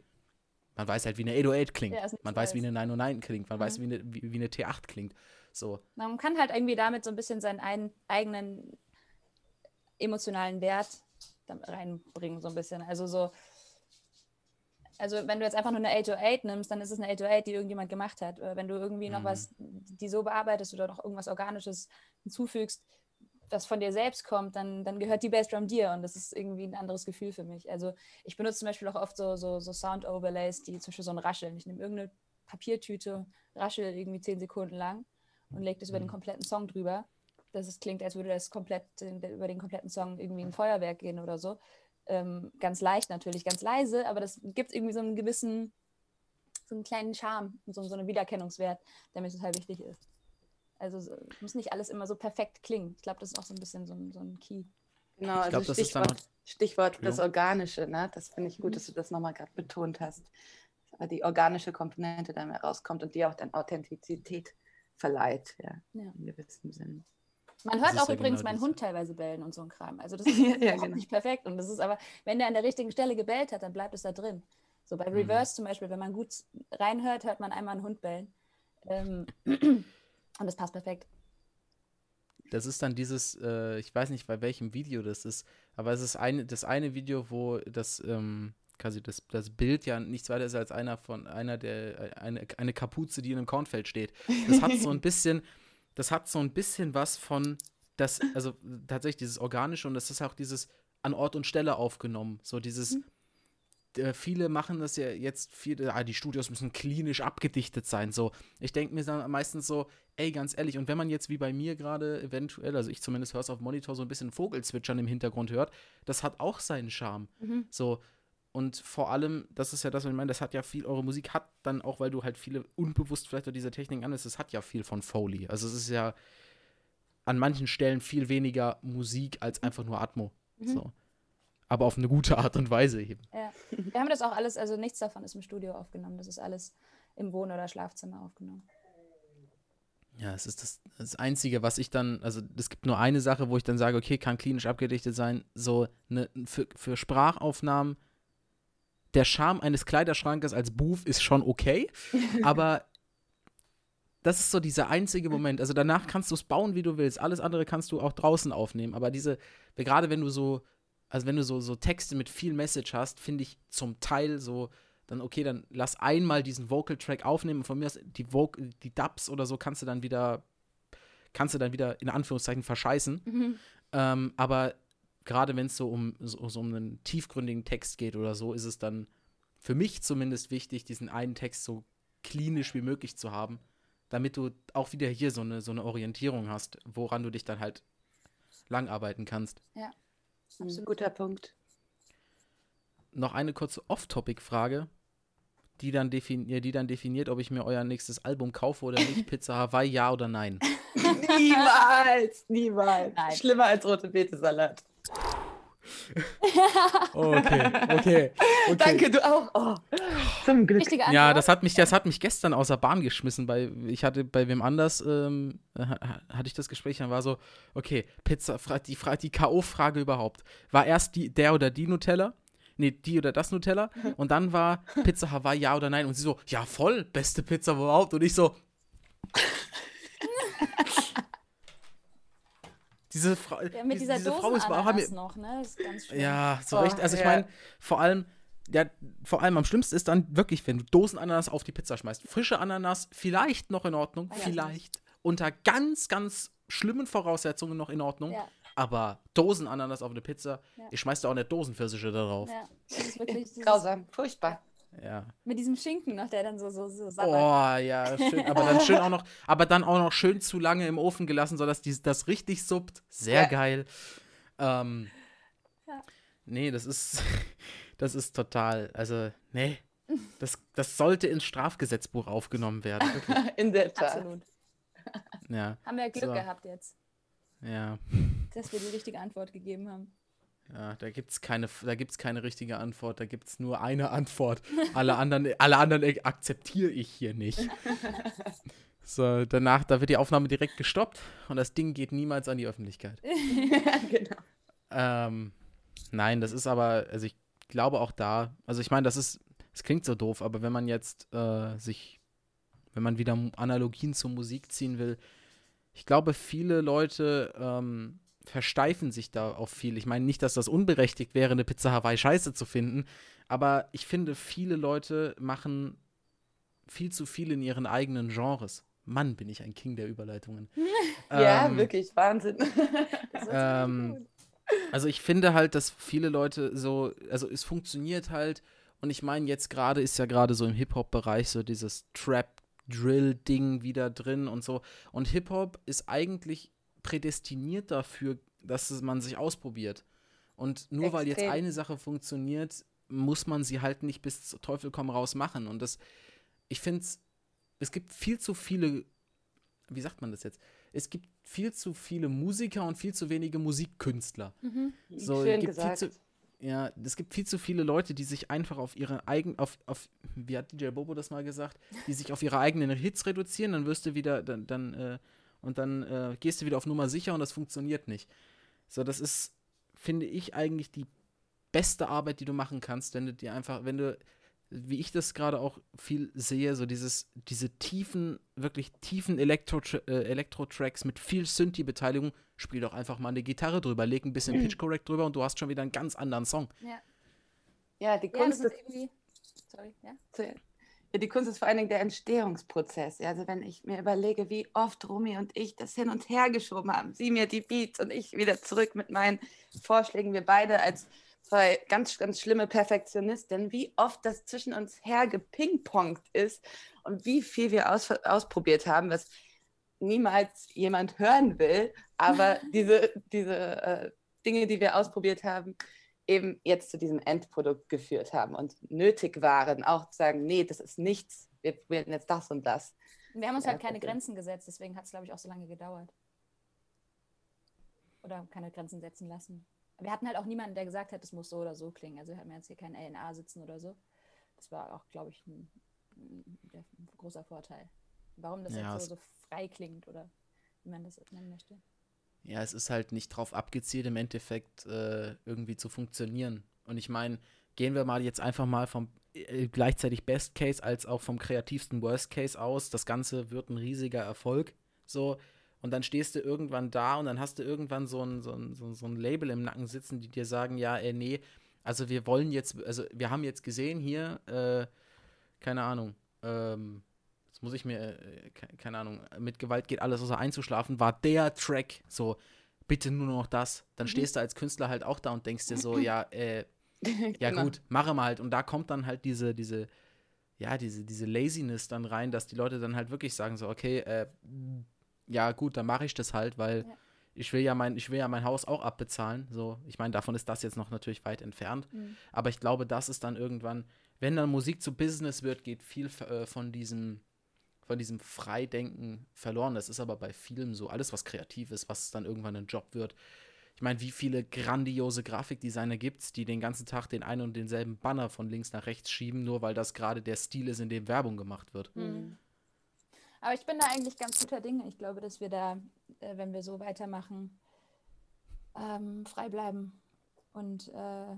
Man weiß halt, wie eine 808 klingt. Ja, man weiß, wie eine 909 klingt. Man mhm. weiß, wie eine, wie, wie, eine T8 klingt. So. Man kann halt irgendwie damit so ein bisschen seinen ein, eigenen emotionalen Wert reinbringen, so ein bisschen. Also so, also wenn du jetzt einfach nur eine 808 nimmst, dann ist es eine 808, die irgendjemand gemacht hat. Oder wenn du irgendwie noch mhm. was, die so bearbeitest oder noch irgendwas Organisches hinzufügst, das von dir selbst kommt, dann, dann gehört die Bassdrum dir und das ist irgendwie ein anderes Gefühl für mich. Also ich benutze zum Beispiel auch oft so, so, so Sound-Overlays, die zum Beispiel so ein Rascheln. Ich nehme irgendeine Papiertüte, raschel irgendwie zehn Sekunden lang und lege das über den mhm. kompletten Song drüber. Dass es klingt, als würde das komplett über den kompletten Song irgendwie ein Feuerwerk gehen oder so. Ähm, ganz leicht natürlich, ganz leise, aber das gibt irgendwie so einen gewissen, so einen kleinen Charme und so, so einen Wiedererkennungswert, der mir total wichtig ist. Also es muss nicht alles immer so perfekt klingen. Ich glaube, das ist auch so ein bisschen so ein, so ein Key. Genau, also glaub, Stichwort, Stichwort das Organische, ne? Das finde ich gut, mhm. dass du das nochmal gerade betont hast. Die organische Komponente da mehr rauskommt und die auch dann Authentizität verleiht, ja, ja. in gewissem Sinn. Man hört auch ja übrigens genau meinen Hund teilweise bellen und so ein Kram. Also das ist ja, ja, genau. nicht perfekt. Und das ist aber, wenn der an der richtigen Stelle gebellt hat, dann bleibt es da drin. So bei mhm. Reverse mhm. zum Beispiel, wenn man gut reinhört, hört man einmal einen Hund bellen. Ähm, und das passt perfekt. Das ist dann dieses, äh, ich weiß nicht, bei welchem Video das ist, aber es ist eine, das eine Video, wo das, ähm, quasi das, das Bild ja nichts weiter ist als einer von einer der, eine, eine Kapuze, die in einem Kornfeld steht. Das hat so ein bisschen das hat so ein bisschen was von, das, also tatsächlich dieses Organische und das ist auch dieses an Ort und Stelle aufgenommen. So dieses, mhm. äh, viele machen das ja jetzt, viele, ah, die Studios müssen klinisch abgedichtet sein. So, ich denke mir dann meistens so, ey, ganz ehrlich, und wenn man jetzt wie bei mir gerade eventuell, also ich zumindest höre es auf Monitor, so ein bisschen Vogelzwitschern im Hintergrund hört, das hat auch seinen Charme. Mhm. So, und vor allem, das ist ja das, was ich meine, das hat ja viel, eure Musik hat dann auch, weil du halt viele unbewusst vielleicht auch diese Techniken anwendest, es hat ja viel von Foley. Also es ist ja an manchen Stellen viel weniger Musik als einfach nur Atmo. Mhm. So. Aber auf eine guteArt und Weise eben. Ja. Wir haben das auch alles, also nichts davon ist im Studio aufgenommen. Das ist alles im Wohn- oder Schlafzimmer aufgenommen. Ja, es ist das, das Einzige, was ich dann, also es gibt nur eine Sache, wo ich dann sage, okay, kann klinisch abgedichtet sein. So eine, für, für Sprachaufnahmen der Charme eines Kleiderschrankes als Booth ist schon okay, aber das ist so dieser einzige Moment. Also danach kannst du es bauen, wie du willst. Alles andere kannst du auch draußen aufnehmen. Aber diese, gerade wenn du so, also wenn du so, so Texte mit viel Message hast, finde ich zum Teil so, dann okay, dann lass einmal diesen Vocal Track aufnehmen. Von mir aus die, Vocal, die Dubs oder so kannst du dann wieder, kannst du dann wieder in Anführungszeichen verscheißen. Mhm. Ähm, aber gerade wenn es so um, so, so um einen tiefgründigen Text geht oder so, ist es dann für mich zumindest wichtig, diesen einen Text so klinisch wie möglich zu haben, damit du auch wieder hier so eine, so eine Orientierung hast, woran du dich dann halt langarbeiten kannst. Ja, absolut. Guter Punkt. Noch eine kurze Off-Topic-Frage, die, dann die dann definiert, ob ich mir euer nächstes Album kaufe oder nicht. Pizza Hawaii, ja oder nein? niemals, niemals. Nein. Schlimmer als rote Beete-Salat. Okay, okay, okay. Danke, du auch. Oh, zum Glück. Ja, das hat mich, das hat mich gestern außer Bahn geschmissen. Bei, ich hatte bei wem anders ähm, hatte ich das Gespräch, dann war so, okay, Pizza, die, die K.O.-Frage überhaupt. War erst die, der oder die Nutella, nee, die oder das Nutella. Und dann war Pizza Hawaii, ja oder nein. Und sie so, ja, voll, beste Pizza überhaupt. Und ich so. diese Frau, ja, mit dieser diese Frau ist haben wir, noch, ne? Das ist ganz schön. Ja, so oh, recht. Also ich meine, vor allem, ja, vor allem am schlimmsten ist dann wirklich, wenn du Dosenananas auf die Pizza schmeißt. Frische Ananas, vielleicht noch in Ordnung, ah, vielleicht. Unter ganz, ganz schlimmen Voraussetzungen noch in Ordnung. Ja. Aber Dosenananas auf eine Pizza, ja. ich schmeiß da auch nicht Dosenpfirsiche da drauf. Ja, das ist wirklich grausam, furchtbar. Ja. Mit diesem Schinken noch, der dann so so so sabbert. Oh ja, schön, aber dann schön auch noch, aber dann auch noch schön zu lange im Ofen gelassen, sodass die, das richtig suppt. Sehr ja. geil. Ähm, ja. Nee, das ist das ist total, also nee, das, das sollte ins Strafgesetzbuch aufgenommen werden. In der Tat. Absolut. Ja. Haben wir Glück so. gehabt jetzt. Ja. Dass wir die richtige Antwort gegeben haben. Ja, da gibt es keine, keine richtige Antwort, da gibt es nur eine Antwort. Alle anderen, alle anderen akzeptiere ich hier nicht. So, danach, da wird die Aufnahme direkt gestoppt und das Ding geht niemals an die Öffentlichkeit. genau. Ähm, nein, das ist aber, also ich glaube auch da, also ich meine, das ist, es klingt so doof, aber wenn man jetzt äh, sich, wenn man wieder Analogien zur Musik ziehen will, ich glaube, viele Leute ähm, versteifen sich da auf viel. Ich meine nicht, dass das unberechtigt wäre, eine Pizza Hawaii scheiße zu finden, aber ich finde, viele Leute machen viel zu viel in ihren eigenen Genres. Mann, bin ich ein King der Überleitungen. ja, ähm, wirklich, Wahnsinn. ähm, also ich finde halt, dass viele Leute so, also es funktioniert halt und ich meine, jetzt gerade ist ja gerade so im Hip-Hop-Bereich so dieses Trap-Drill-Ding wieder drin und so. Und Hip-Hop ist eigentlich prädestiniert dafür, dass man sich ausprobiert. Und nur Extrem. weil jetzt eine Sache funktioniert, muss man sie halt nicht bis Teufel komm raus machen. Und das, ich finde es, gibt viel zu viele, wie sagt man das jetzt? Es gibt viel zu viele Musiker und viel zu wenige Musikkünstler. Mhm. So, Schön gibt gesagt. Viel zu, ja, es gibt viel zu viele Leute, die sich einfach auf ihre eigenen, auf, auf, wie hat DJ Bobo das mal gesagt, die sich auf ihre eigenen Hits reduzieren, dann wirst du wieder, dann, dann äh, und dann äh, gehst du wieder auf Nummer sicher und das funktioniert nicht. So, das ist, finde ich, eigentlich die beste Arbeit, die du machen kannst, wenn du dir einfach, wenn du, wie ich das gerade auch viel sehe, so dieses, diese tiefen, wirklich tiefen Elektro-Tracks äh, Elektro mit viel Synthi-Beteiligung, spiel doch einfach mal eine Gitarre drüber, leg ein bisschen Pitch Correct drüber und du hast schon wieder einen ganz anderen Song. Ja. Ja, die Kunst ja, ist irgendwie. Sorry, ja? Die Kunst ist vor allen Dingen der Entstehungsprozess. Also wenn ich mir überlege, wie oft Rumi und ich das hin und her geschoben haben, sie mir die Beats und ich wieder zurück mit meinen Vorschlägen, wir beide als zwei ganz, ganz schlimme Perfektionistinnen, wie oft das zwischen uns her gepingpongt ist und wie viel wir aus, ausprobiert haben, was niemals jemand hören will, aber diese, diese äh, Dinge, die wir ausprobiert haben, eben jetzt zu diesem Endprodukt geführt haben und nötig waren, auch zu sagen, nee, das ist nichts, wir werden jetzt das und das. Wir haben uns halt keine Grenzen gesetzt, deswegen hat es, glaube ich, auch so lange gedauert. Oder keine Grenzen setzen lassen. Wir hatten halt auch niemanden, der gesagt hat, es muss so oder so klingen. Also wir hatten jetzt hier keinen LNA sitzen oder so. Das war auch, glaube ich, ein, ein, großer Vorteil. Warum das ja, jetzt so, so frei klingt oder wie man das nennen möchte ja, es ist halt nicht drauf abgezielt, im Endeffekt äh, irgendwie zu funktionieren. Und ich meine, gehen wir mal jetzt einfach mal vom äh, gleichzeitig Best Case als auch vom kreativsten Worst Case aus. Das Ganze wird ein riesiger Erfolg. So. Und dann stehst du irgendwann da und dann hast du irgendwann so ein, so ein, so ein Label im Nacken sitzen, die dir sagen, ja, ey, nee, also wir wollen jetzt, also wir haben jetzt gesehen hier, äh, keine Ahnung, ähm, muss ich mir, äh, keine Ahnung, mit Gewalt geht alles außer einzuschlafen, war der Track so, bitte nur noch das. Dann mhm. stehst du als Künstler halt auch da und denkst dir so, ja, äh, ja genau. gut, mache mal halt. Und da kommt dann halt diese, diese, ja, diese, diese Laziness dann rein, dass die Leute dann halt wirklich sagen so, okay, äh, ja gut, dann mache ich das halt, weil ja. ich will ja mein, ich will ja mein Haus auch abbezahlen. So, ich meine, davon ist das jetzt noch natürlich weit entfernt. Mhm. Aber ich glaube, das ist dann irgendwann, wenn dann Musik zu Business wird, geht viel äh, von diesem von diesem Freidenken verloren. Das ist aber bei vielen so. Alles, was kreativ ist, was dann irgendwann ein Job wird. Ich meine, wie viele grandiose Grafikdesigner gibt es, die den ganzen Tag den einen und denselben Banner von links nach rechts schieben, nur weil das gerade der Stil ist, in dem Werbung gemacht wird. Mhm. Aber ich bin da eigentlich ganz guter Dinge. Ich glaube, dass wir da, äh, wenn wir so weitermachen, ähm, frei bleiben und äh,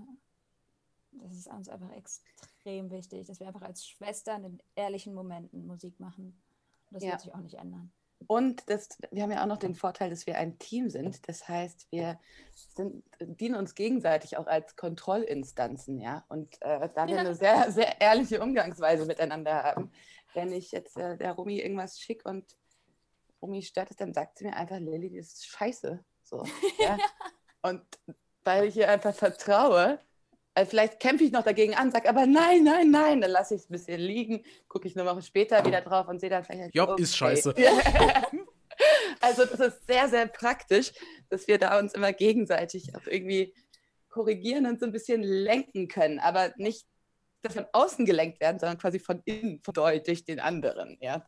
das ist uns einfach extrem wichtig, dass wir einfach als Schwestern in ehrlichen Momenten Musik machen. Und das ja. wird sich auch nicht ändern. Und das, wir haben ja auch noch den Vorteil, dass wir ein Team sind. Das heißt, wir sind, dienen uns gegenseitig auch als Kontrollinstanzen, ja. Und äh, da wir ja. eine sehr, sehr ehrliche Umgangsweise miteinander haben, wenn ich jetzt äh, der Rumi irgendwas schick und Rumi stört es, dann sagt sie mir einfach, Lilly, das ist scheiße. So, ja? und weil ich ihr einfach vertraue, vielleicht kämpfe ich noch dagegen an, sage aber nein, nein, nein, dann lasse ich es ein bisschen liegen, gucke ich eine Woche später wieder drauf und sehe dann vielleicht. Job okay. ist scheiße. also das ist sehr, sehr praktisch, dass wir da uns immer gegenseitig auch irgendwie korrigieren und so ein bisschen lenken können, aber nicht, dass von außen gelenkt werden, sondern quasi von innen, von durch den anderen. Ja.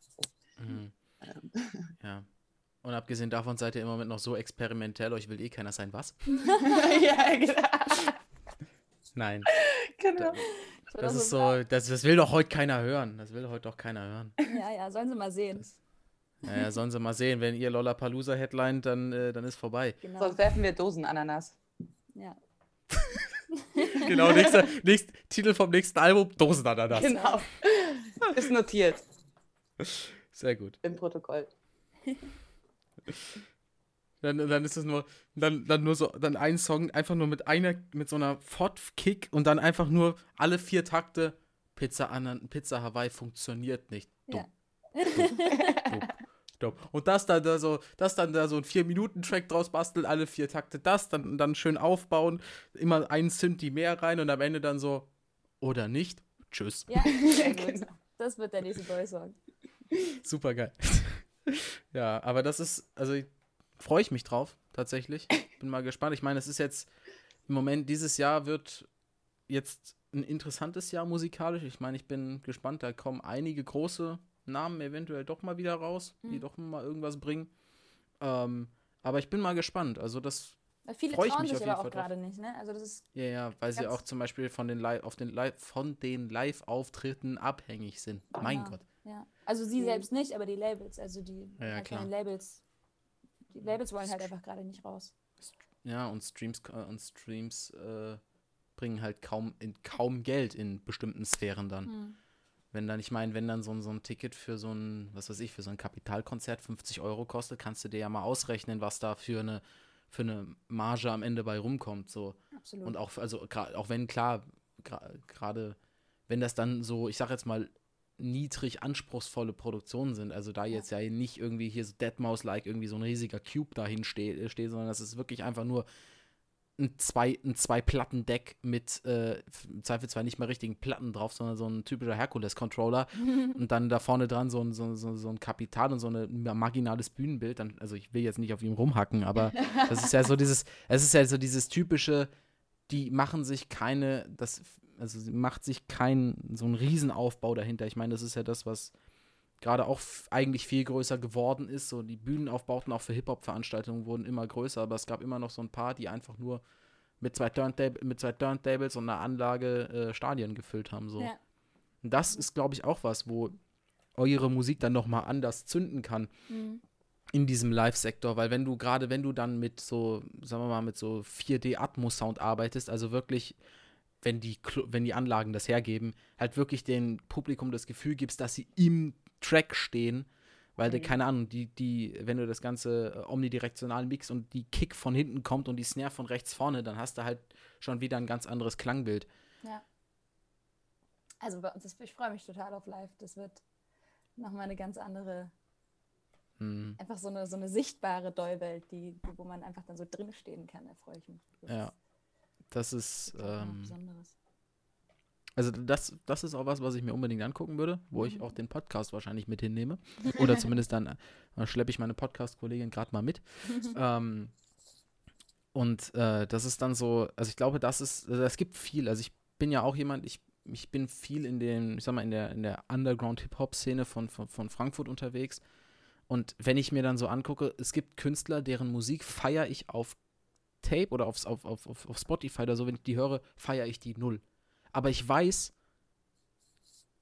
Mhm. Ähm. ja. Und abgesehen davon seid ihr im Moment noch so experimentell, euch will eh keiner sein, was? ja, genau. Nein. Genau. Das, das ist so, das, das will doch heute keiner hören. Das will heute doch keiner hören. Ja, ja, sollen sie mal sehen. Das, naja, sollen sie mal sehen. Wenn ihr Lollapalooza headline, dann, äh, dann ist vorbei. Genau. Sonst werfen wir Dosenananas. Ja. genau, nächster, nächst, Titel vom nächsten Album, Dosenananas. Genau. Ist notiert. Sehr gut. Im Protokoll. Dann, dann ist es nur, dann, dann nur so, dann ein Song einfach nur mit einer, mit so einer Fort-Kick und dann einfach nur alle vier Takte Pizza, Pizza Hawaii funktioniert nicht. Ja. Dumm. Und das dann da so, das dann da so ein 4-Minuten-Track draus basteln, alle vier Takte das, dann, dann schön aufbauen, immer einen Synthi mehr rein und am Ende dann so, oder nicht, tschüss. Ja, genau. Das wird der nächste Boy-Song. Super geil. ja, aber das ist, also freue ich mich drauf, tatsächlich. Bin mal gespannt. Ich meine, es ist jetzt im Moment, dieses Jahr wird jetzt ein interessantes Jahr musikalisch. Ich meine, ich bin gespannt, da kommen einige große Namen eventuell doch mal wieder raus, mhm. die doch mal irgendwas bringen. Ähm, aber ich bin mal gespannt. Also das Viele freue ich mich sich aber auch gerade nicht, ne? Also das ist ja, ja, weil sie auch zum Beispiel von den Live, auf den Live, von den Live-Auftritten abhängig sind. Mein Gott. Ja. Also sie mhm. selbst nicht, aber die Labels, also die ja, ja, Labels die Labels wollen halt einfach gerade nicht raus. Ja, und Streams, äh, und Streams äh, bringen halt kaum, in, kaum Geld in bestimmten Sphären dann. Hm. Wenn dann, ich meine, wenn dann so, so ein Ticket für so ein, was weiß ich, für so ein Kapitalkonzert 50 Euro kostet, kannst du dir ja mal ausrechnen, was da für eine, für eine Marge am Ende bei rumkommt. So. Absolut. Und auch, also auch wenn klar, gerade wenn das dann so, ich sag jetzt mal, niedrig anspruchsvolle Produktionen sind. Also da jetzt ja nicht irgendwie hier so Deadmaus-like irgendwie so ein riesiger Cube dahin steht, äh, steht sondern das ist wirklich einfach nur ein zwei, ein zwei Platten Deck mit äh, im Zweifel zwar nicht mehr richtigen Platten drauf, sondern so ein typischer Hercules Controller und dann da vorne dran so ein, so, so, so ein Kapital und so ein marginales Bühnenbild. Dann, also ich will jetzt nicht auf ihm rumhacken, aber das ist ja so dieses, es ist ja so dieses typische, die machen sich keine, das also sie macht sich keinen so einen Riesenaufbau dahinter. Ich meine, das ist ja das, was gerade auch eigentlich viel größer geworden ist. So die Bühnenaufbauten auch für Hip-Hop-Veranstaltungen wurden immer größer, aber es gab immer noch so ein paar, die einfach nur mit zwei, Turntab mit zwei Turntables und einer Anlage äh, Stadien gefüllt haben. So. Ja. Und das ist, glaube ich, auch was, wo eure Musik dann noch mal anders zünden kann. Mhm. In diesem Live-Sektor, weil wenn du gerade, wenn du dann mit so, sagen wir mal, mit so 4D-Atmos-Sound arbeitest, also wirklich wenn die, wenn die Anlagen das hergeben, halt wirklich dem Publikum das Gefühl gibst, dass sie im Track stehen, weil mhm. du, keine Ahnung, die, die, wenn du das Ganze äh, omnidirektional mix und die Kick von hinten kommt und die Snare von rechts vorne, dann hast du halt schon wieder ein ganz anderes Klangbild. Ja. Also bei uns, ist, ich freue mich total auf live. Das wird nochmal eine ganz andere, mhm. einfach so eine, so eine sichtbare Dollwelt, die, wo man einfach dann so drinstehen kann, da freue ich mich. Das ja. Das ist. Ähm, also das, das ist auch was, was ich mir unbedingt angucken würde, wo ich auch den Podcast wahrscheinlich mit hinnehme. Oder zumindest dann äh, schleppe ich meine Podcast-Kollegin gerade mal mit. ähm, und äh, das ist dann so, also ich glaube, das ist, es gibt viel. Also ich bin ja auch jemand, ich, ich bin viel in den, ich sag mal, in der, in der Underground-Hip-Hop-Szene von, von, von Frankfurt unterwegs. Und wenn ich mir dann so angucke, es gibt Künstler, deren Musik feiere ich auf Tape oder aufs, auf, auf, auf Spotify oder so, wenn ich die höre, feiere ich die null. Aber ich weiß,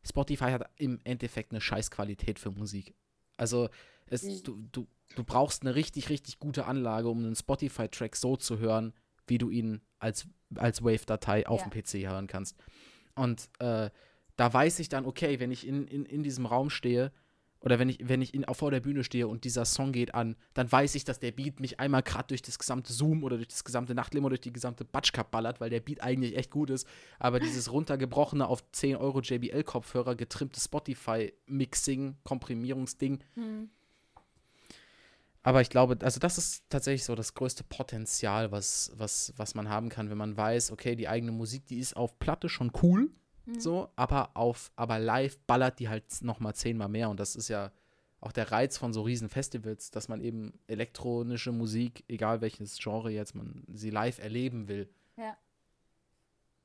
Spotify hat im Endeffekt eine Scheißqualität für Musik. Also es, mhm. du, du, du brauchst eine richtig, richtig gute Anlage, um einen Spotify-Track so zu hören, wie du ihn als, als Wave-Datei auf ja. dem PC hören kannst. Und äh, da weiß ich dann, okay, wenn ich in, in, in diesem Raum stehe, oder wenn ich, wenn ich in, vor der Bühne stehe und dieser Song geht an, dann weiß ich, dass der Beat mich einmal gerade durch das gesamte Zoom oder durch das gesamte Nachtleben oder durch die gesamte Batschkap ballert, weil der Beat eigentlich echt gut ist. Aber dieses runtergebrochene auf 10 Euro JBL-Kopfhörer getrimmte Spotify-Mixing, Komprimierungsding. Hm. Aber ich glaube, also das ist tatsächlich so das größte Potenzial, was, was, was man haben kann, wenn man weiß, okay, die eigene Musik, die ist auf Platte schon cool Mhm. So, aber auf, aber live ballert die halt nochmal zehnmal mehr. Und das ist ja auch der Reiz von so riesen Festivals, dass man eben elektronische Musik, egal welches Genre jetzt, man sie live erleben will. Ja.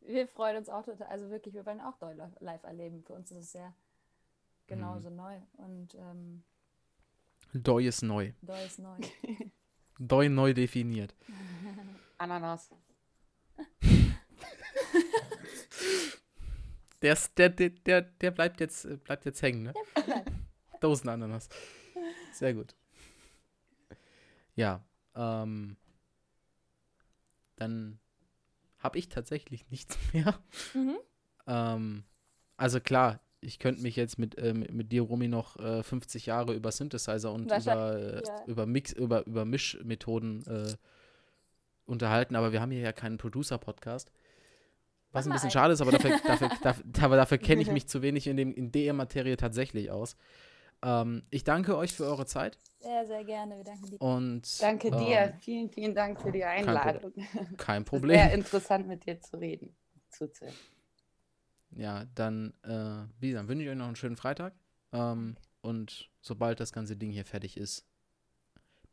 Wir freuen uns auch total, also wirklich, wir wollen auch Doi live erleben. Für uns ist es ja genauso mhm. neu. Und ähm, Doi ist neu. Doi ist neu. Doi neu definiert. Ananas. Der, der, der, der bleibt jetzt, bleibt jetzt hängen, ne? Dosenananas. Sehr gut. Ja, ähm, dann habe ich tatsächlich nichts mehr. Mhm. Ähm, also klar, ich könnte mich jetzt mit, äh, mit, mit, dir, Romy, noch äh, 50 Jahre über Synthesizer und über, äh, ja. über Mix, über, über Mischmethoden äh, unterhalten, aber wir haben hier ja keinen Producer-Podcast. Was ein bisschen schade ist, aber dafür, dafür, dafür, dafür kenne ich mich zu wenig in, dem, in der Materie tatsächlich aus. Ähm, ich danke euch für eure Zeit. Sehr, sehr gerne. Wir danken dir. Und, danke ähm, dir. Vielen, vielen Dank für die Einladung. Kein, kein Problem. Sehr interessant, mit dir zu reden. Zuzuhören. Ja, dann, äh, wie gesagt, wünsche ich euch noch einen schönen Freitag. Ähm, und sobald das ganze Ding hier fertig ist,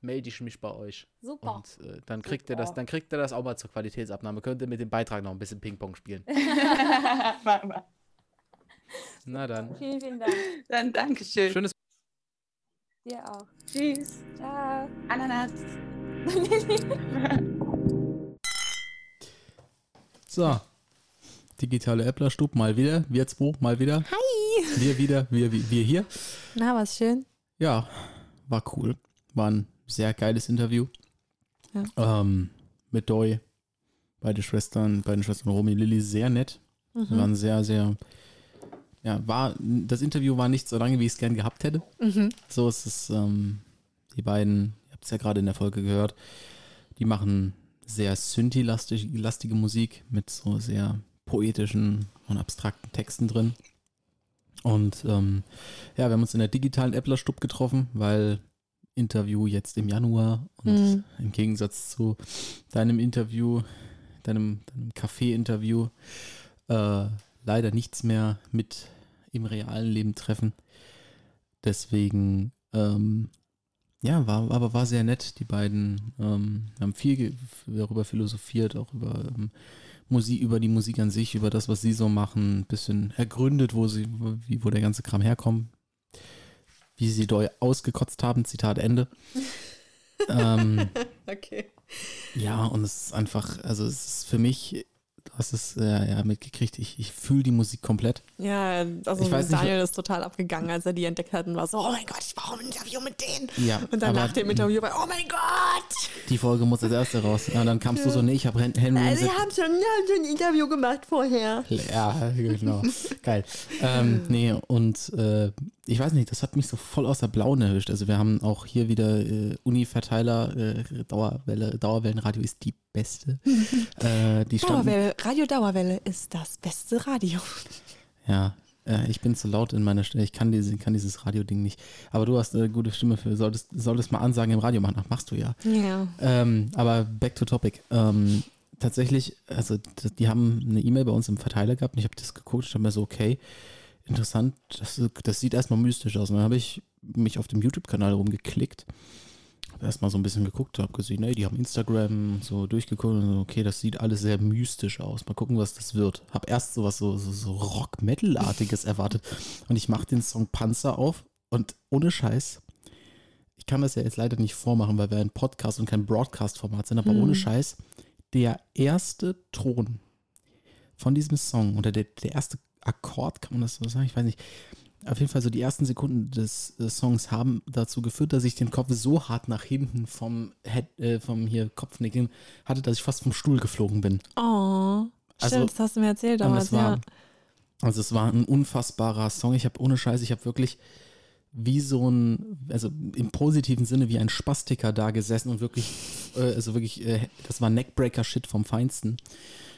melde ich mich bei euch. Super. Und äh, dann kriegt Super. ihr das, dann kriegt ihr das auch mal zur Qualitätsabnahme. Könnt ihr mit dem Beitrag noch ein bisschen Ping-Pong spielen. mal. Na dann. Vielen, vielen Dank. Dann Dankeschön. Schönes. Dir auch. Tschüss. Ciao. Ananas. so. Digitale Äpplerstub mal wieder. Wir zwei mal wieder. Hi. Wir wieder, wir, wir hier. Na, was schön. Ja, war cool. War ein sehr geiles Interview. Ja. Ähm, mit Doi. Beide Schwestern, beide Schwestern Romy und Lilly, sehr nett. Mhm. waren sehr, sehr, ja, war, das Interview war nicht so lange, wie ich es gern gehabt hätte. Mhm. So ist es, ähm, die beiden, ihr habt es ja gerade in der Folge gehört, die machen sehr Synthi-lastige Musik mit so sehr poetischen und abstrakten Texten drin. Und ähm, ja, wir haben uns in der digitalen Appler-Stub getroffen, weil Interview jetzt im Januar und mhm. im Gegensatz zu deinem Interview, deinem, deinem Café-Interview, äh, leider nichts mehr mit im realen Leben treffen. Deswegen, ähm, ja, war, aber war sehr nett. Die beiden ähm, haben viel darüber philosophiert, auch über ähm, Musik, über die Musik an sich, über das, was sie so machen, ein bisschen ergründet, wo sie, wie, wo der ganze Kram herkommt wie sie doll ausgekotzt haben, Zitat Ende. ähm, okay. Ja, und es ist einfach, also es ist für mich Du hast es äh, ja mitgekriegt. Ich, ich fühle die Musik komplett. Ja, also ich weiß Daniel nicht, ist total abgegangen, als er die entdeckt hat und war so, oh mein Gott, ich brauche ein Interview mit denen. Ja, und dann nach dem Interview war, oh mein Gott. Die Folge muss als erste raus. Ja, dann kamst ja. du so, nee, ich habe Henry. Also, Sie haben schon, haben schon ein Interview gemacht vorher. Ja, genau. Geil. Ähm, nee, und äh, ich weiß nicht, das hat mich so voll aus der Blauen erwischt. Also wir haben auch hier wieder äh, Uni-Verteiler, äh, Dauerwelle, Dauerwellenradio ist die beste. äh, die Dauerwelle, Radio Dauerwelle ist das beste Radio. Ja, äh, ich bin zu laut in meiner Stelle. Ich kann, diese, kann dieses Radio-Ding nicht. Aber du hast eine gute Stimme für. Solltest, solltest mal Ansagen im Radio machen. Ach, machst du ja. Ja. Ähm, aber back to topic. Ähm, tatsächlich, also die haben eine E-Mail bei uns im Verteiler gehabt und ich habe das geguckt und habe mir so, okay, interessant, das, das sieht erstmal mystisch aus. Und dann habe ich mich auf dem YouTube-Kanal rumgeklickt habe erstmal so ein bisschen geguckt, habe gesehen, ey, die haben Instagram so durchgeguckt und so, okay, das sieht alles sehr mystisch aus. Mal gucken, was das wird. Habe erst sowas so, so, so Rock-Metal-artiges erwartet. Und ich mache den Song Panzer auf und ohne Scheiß, ich kann das ja jetzt leider nicht vormachen, weil wir ein Podcast und kein Broadcast-Format sind, aber hm. ohne Scheiß, der erste Ton von diesem Song oder der, der erste Akkord, kann man das so sagen? Ich weiß nicht. auf jeden Fall so die ersten Sekunden des, des, Songs haben dazu geführt, dass ich den Kopf so hart nach hinten vom, Head, äh, vom hier Kopfnicken hatte, dass ich fast vom Stuhl geflogen bin. Oh, also, stimmt, das hast du mir erzählt damals, war, ja. Also es war ein unfassbarer Song. Ich habe ohne Scheiß, ich habe wirklich wie so ein, also im positiven Sinne wie ein Spastiker da gesessen und wirklich, äh, also wirklich, äh, das war Neckbreaker-Shit vom Feinsten.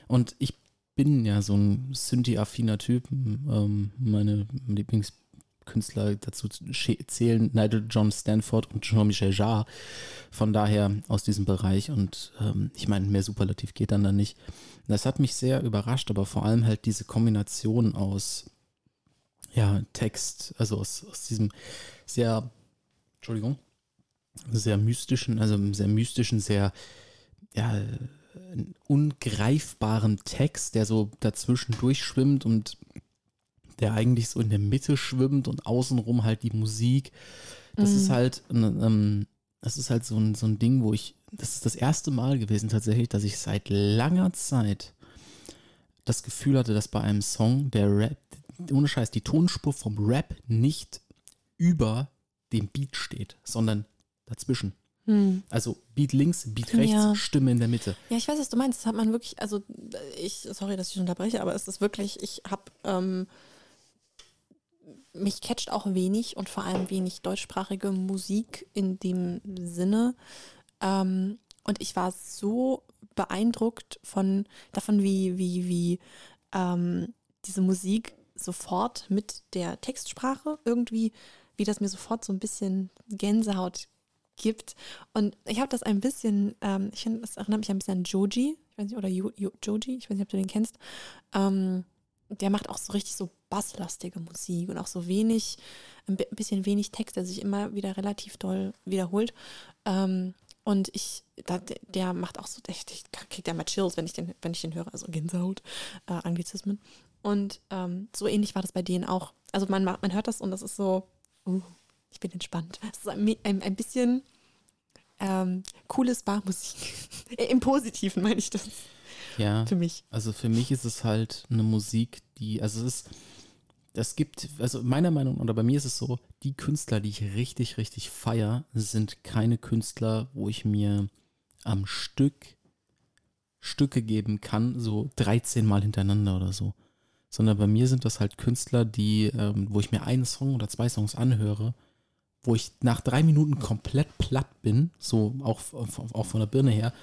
Und ich bin ja so ein Synthi-affiner Typ. Ähm, meine Lieblingskünstler dazu zählen Nigel John Stanford und Jean-Michel Jarre. Von daher aus diesem Bereich. Und ähm, ich meine, mehr Superlativ geht dann da nicht. Das hat mich sehr überrascht, aber vor allem halt diese Kombination aus ja, Text, also aus, aus diesem sehr, Entschuldigung, sehr mystischen, also sehr mystischen, sehr ja, ungreifbaren Text, der so dazwischen durchschwimmt und der eigentlich so in der Mitte schwimmt und außenrum halt die Musik. Das mhm. ist halt, ähm, das ist halt so ein, so ein Ding, wo ich, das ist das erste Mal gewesen tatsächlich, dass ich seit langer Zeit das Gefühl hatte, dass bei einem Song der Rap, ohne Scheiß, die Tonspur vom Rap nicht über dem Beat steht, sondern dazwischen. Hm. Also Beat links, Beat rechts, ja. Stimme in der Mitte. Ja, ich weiß, was du meinst. Das hat man wirklich, also ich, sorry, dass ich unterbreche, aber es ist wirklich, ich habe, ähm, mich catcht auch wenig und vor allem wenig deutschsprachige Musik in dem Sinne. Ähm, und ich war so beeindruckt von davon, wie, wie, wie ähm, diese Musik sofort mit der Textsprache irgendwie, wie das mir sofort so ein bisschen Gänsehaut gibt. Und ich habe das ein bisschen, ähm, ich finde, das erinnert mich ein bisschen an Joji, ich weiß nicht, oder jo, jo, Joji, ich weiß nicht, ob du den kennst. Ähm, der macht auch so richtig so basslastige Musik und auch so wenig, ein bisschen wenig Text, der sich immer wieder relativ doll wiederholt. Ähm, und ich, da, der macht auch so, ich, ich krieg ja mal Chills, wenn ich den, wenn ich den höre, also Gänsehaut, äh, Anglizismen. Und ähm, so ähnlich war das bei denen auch. Also man, man hört das und das ist so, uh, ich bin entspannt. Es ist ein, ein, ein bisschen ähm, cooles Barmusik. Im Positiven meine ich das. Ja. Für mich. Also für mich ist es halt eine Musik, die, also es ist, es gibt, also meiner Meinung nach, oder bei mir ist es so, die Künstler, die ich richtig, richtig feier, sind keine Künstler, wo ich mir am Stück Stücke geben kann, so 13 Mal hintereinander oder so sondern bei mir sind das halt Künstler, die, ähm, wo ich mir einen Song oder zwei Songs anhöre, wo ich nach drei Minuten komplett platt bin, so auch, auch von der Birne her.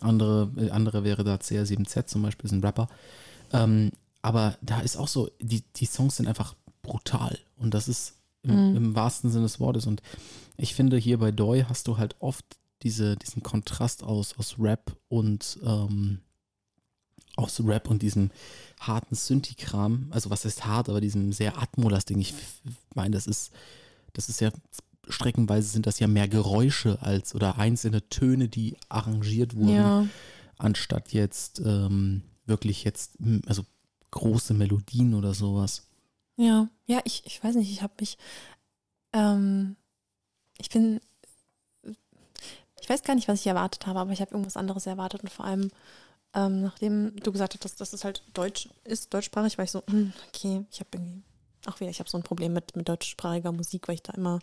Andere, äh, andere wäre da CR7Z zum Beispiel, ist ein Rapper. Ähm, aber da ist auch so, die, die Songs sind einfach brutal und das ist im, mhm. im wahrsten Sinne des Wortes. Und ich finde, hier bei Doi hast du halt oft diese, diesen Kontrast aus, aus Rap und ähm, aus Rap und diesem harten Synthi-Kram, also was heißt hart, aber diesem sehr Atmo-lastigen, ich meine, das ist, das ist ja, streckenweise sind das ja mehr Geräusche als oder einzelne Töne, die arrangiert wurden, ja. anstatt jetzt ähm, wirklich jetzt, also große Melodien oder sowas. Ja, ja, ich, ich weiß nicht, ich habe mich, ähm, ich bin, ich weiß gar nicht, was ich erwartet habe, aber ich habe irgendwas anderes erwartet und vor allem ähm, nachdem du gesagt hast, dass, dass es halt Deutsch ist, deutschsprachig, war ich so, hm, okay, ich habe irgendwie, auch wieder, ich habe so ein Problem mit, mit deutschsprachiger Musik, weil ich da immer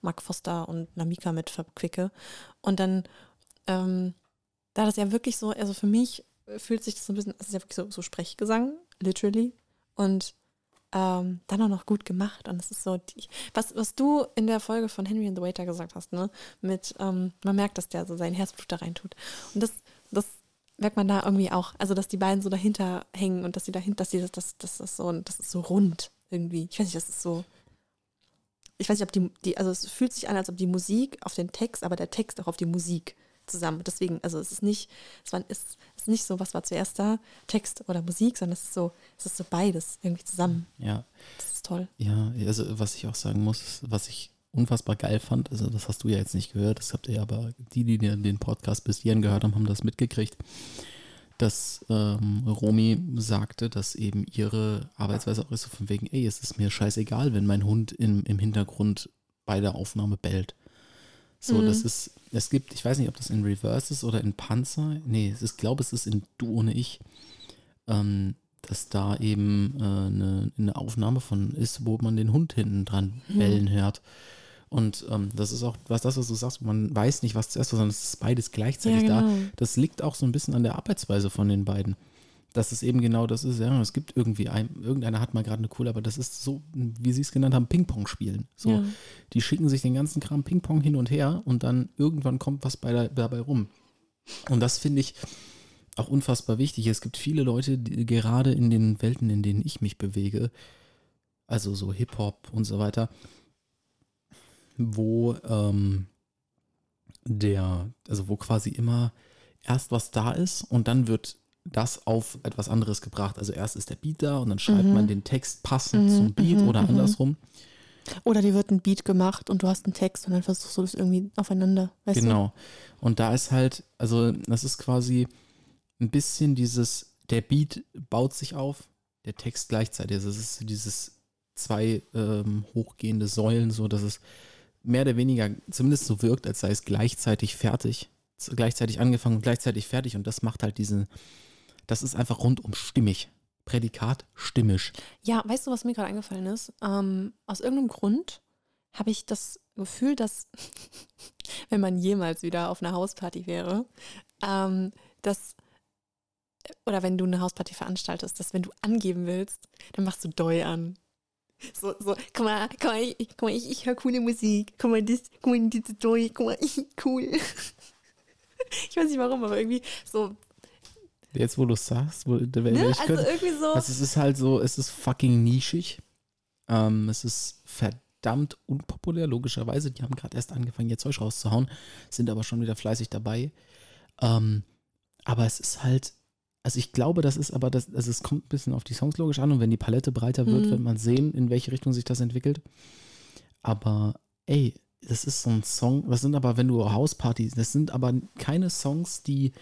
Mark Foster und Namika mit verquicke. Und dann, ähm, da das ja wirklich so, also für mich fühlt sich das so ein bisschen, es ist ja wirklich so, so Sprechgesang, literally. Und ähm, dann auch noch gut gemacht. Und es ist so, die, was, was du in der Folge von Henry and the Waiter gesagt hast, ne? Mit, ähm, man merkt, dass der so sein Herzblut da reintut. Und das, das merkt man da irgendwie auch, also dass die beiden so dahinter hängen und dass sie dahinter, dass sie das, das, das ist so, das ist so rund irgendwie. Ich weiß nicht, das ist so. Ich weiß nicht, ob die, die, also es fühlt sich an, als ob die Musik auf den Text, aber der Text auch auf die Musik zusammen. Deswegen, also es ist nicht, es war, ist, ist nicht so, was war zuerst da, Text oder Musik, sondern es ist so, es ist so beides irgendwie zusammen. Ja. Das ist toll. Ja, also was ich auch sagen muss, was ich unfassbar geil fand, also das hast du ja jetzt nicht gehört, das habt ihr aber, die, die den Podcast bis hierhin gehört haben, haben das mitgekriegt, dass ähm, Romy sagte, dass eben ihre Arbeitsweise auch ist so von wegen, ey, es ist mir scheißegal, wenn mein Hund im, im Hintergrund bei der Aufnahme bellt. So, mhm. das ist, es gibt, ich weiß nicht, ob das in Reverse ist oder in Panzer. Nee, ich glaube, es ist in Du ohne Ich. Ähm, dass da eben äh, eine, eine, Aufnahme von ist, wo man den Hund hinten dran hm. bellen hört. Und ähm, das ist auch was das, was du sagst, man weiß nicht, was zuerst war, sondern es ist beides gleichzeitig ja, genau. da. Das liegt auch so ein bisschen an der Arbeitsweise von den beiden. Dass es eben genau das ist, ja, es gibt irgendwie ein, irgendeiner hat mal gerade eine coole, aber das ist so, wie sie es genannt haben, Ping-Pong spielen. So, ja. die schicken sich den ganzen Kram Ping-Pong hin und her und dann irgendwann kommt was bei der, dabei rum. Und das finde ich auch unfassbar wichtig. Es gibt viele Leute, die, gerade in den Welten, in denen ich mich bewege, also so Hip-Hop und so weiter, wo ähm, der, also wo quasi immer erst was da ist und dann wird das auf etwas anderes gebracht. Also erst ist der Beat da und dann schreibt mhm. man den Text passend mhm, zum Beat mhm, oder mhm. andersrum. Oder die wird ein Beat gemacht und du hast einen Text und dann versuchst du das irgendwie aufeinander. genau. Du? Und da ist halt, also das ist quasi ein bisschen dieses, der Beat baut sich auf, der Text gleichzeitig. Also es ist dieses zwei ähm, hochgehende Säulen, so dass es mehr oder weniger zumindest so wirkt, als sei es gleichzeitig fertig, gleichzeitig angefangen und gleichzeitig fertig. Und das macht halt diesen, das ist einfach rundum stimmig. Prädikat stimmisch. Ja, weißt du, was mir gerade eingefallen ist? Ähm, aus irgendeinem Grund habe ich das Gefühl, dass, wenn man jemals wieder auf einer Hausparty wäre, ähm, dass, oder wenn du eine Hausparty veranstaltest, dass wenn du angeben willst, dann machst du Doi an. So, so, guck mal, guck mal, ich, guck mal, ich, ich höre coole Musik. Guck mal, das, guck mal, diese Doi, guck mal, cool. ich weiß nicht warum, aber irgendwie so, Jetzt, wo du es sagst, wo, ne? also könnte, irgendwie so. Also es ist halt so, es ist fucking nischig. Ähm, es ist verdammt unpopulär, logischerweise. Die haben gerade erst angefangen, ihr Zeug rauszuhauen, sind aber schon wieder fleißig dabei. Ähm, aber es ist halt, also ich glaube, das ist aber, das, also es kommt ein bisschen auf die Songs logisch an und wenn die Palette breiter wird, mhm. wird man sehen, in welche Richtung sich das entwickelt. Aber ey, das ist so ein Song, das sind aber, wenn du Hauspartys, das sind aber keine Songs, die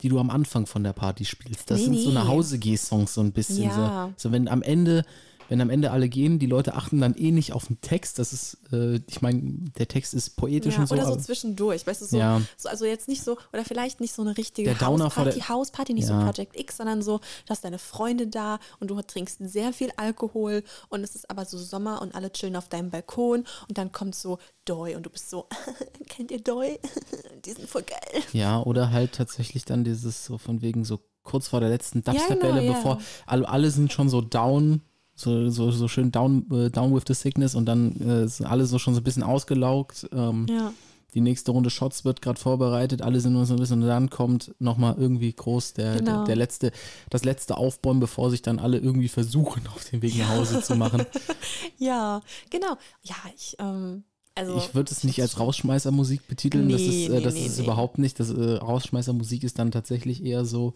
die du am Anfang von der Party spielst. Das nee, sind so nach Hause Songs so ein bisschen. Ja. So, so wenn am Ende wenn am Ende alle gehen, die Leute achten dann eh nicht auf den Text. Das ist, äh, ich meine, der Text ist poetisch ja, und so. Oder so zwischendurch, weißt du, so, ja. so, also jetzt nicht so, oder vielleicht nicht so eine richtige Hausparty, Hausparty, nicht ja. so Project X, sondern so, du hast deine Freunde da und du trinkst sehr viel Alkohol und es ist aber so Sommer und alle chillen auf deinem Balkon und dann kommt so Doi und du bist so, kennt ihr Doi? die sind voll geil. Ja, oder halt tatsächlich dann dieses so von wegen so kurz vor der letzten Dubstep-Welle, genau, bevor alle, alle sind schon so down so, so, so schön down, äh, down with the sickness und dann äh, sind alle so schon so ein bisschen ausgelaugt. Ähm, ja. Die nächste Runde Shots wird gerade vorbereitet, alle sind nur so ein bisschen und dann kommt nochmal irgendwie groß der, genau. der, der, letzte, das letzte Aufbäumen, bevor sich dann alle irgendwie versuchen, auf den Weg nach Hause zu machen. ja, genau. Ja, ich, ähm, also, ich würde es nicht als Rausschmeißermusik betiteln. Nee, das ist, äh, das nee, ist nee. überhaupt nicht. Das äh, Rausschmeißermusik ist dann tatsächlich eher so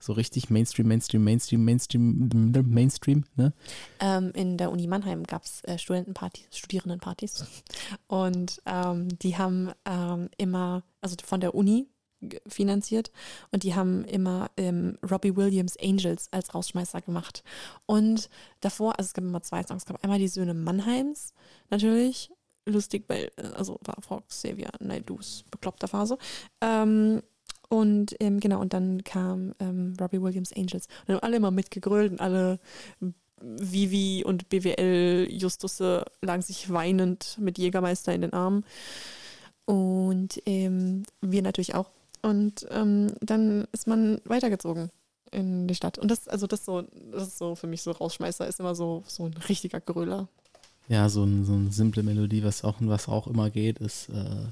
so richtig Mainstream, Mainstream, Mainstream, Mainstream, Mainstream, ne? Ähm, in der Uni Mannheim gab es äh, Studentenpartys, Studierendenpartys. Und ähm, die haben ähm, immer, also von der Uni finanziert und die haben immer ähm, Robbie Williams Angels als Rausschmeißer gemacht. Und davor, also es gab immer zwei Songs, es gab einmal die Söhne Mannheims, natürlich, lustig, weil, äh, also war vor Xavier Naidus bekloppter Phase. Ähm, und ähm, genau, und dann kam ähm, Robbie Williams Angels. Und dann haben alle immer mitgegrölt und alle Vivi und BWL-Justusse lagen sich weinend mit Jägermeister in den Armen. Und ähm, wir natürlich auch. Und ähm, dann ist man weitergezogen in die Stadt. Und das, also das so, das ist so für mich so Rausschmeißer, ist immer so, so ein richtiger Gröler. Ja, so, ein, so eine simple Melodie, was auch, was auch immer geht, ist äh,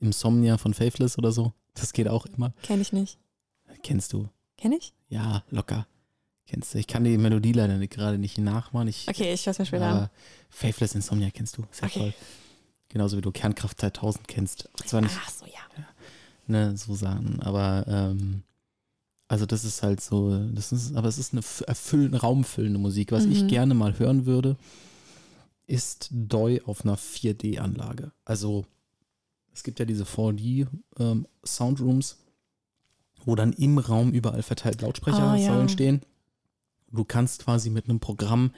Insomnia von Faithless oder so. Das geht auch immer. Kenn ich nicht. Kennst du? Kenn ich? Ja, locker. Kennst du. Ich kann die Melodie leider gerade nicht nachmachen. Ich, okay, ich weiß mir später an. Faithless Insomnia kennst du. Sehr okay. toll. Genauso wie du Kernkraft 2000 kennst. Zwar nicht, Ach so, ja. ja ne, so Sachen. Aber, ähm, also das ist halt so, das ist, aber es ist eine erfüllende, raumfüllende Musik. Was mhm. ich gerne mal hören würde, ist Doi auf einer 4D-Anlage. Also es gibt ja diese 4D-Soundrooms, ähm, wo dann im Raum überall verteilt Lautsprecher ah, ja. stehen. Du kannst quasi mit einem Programm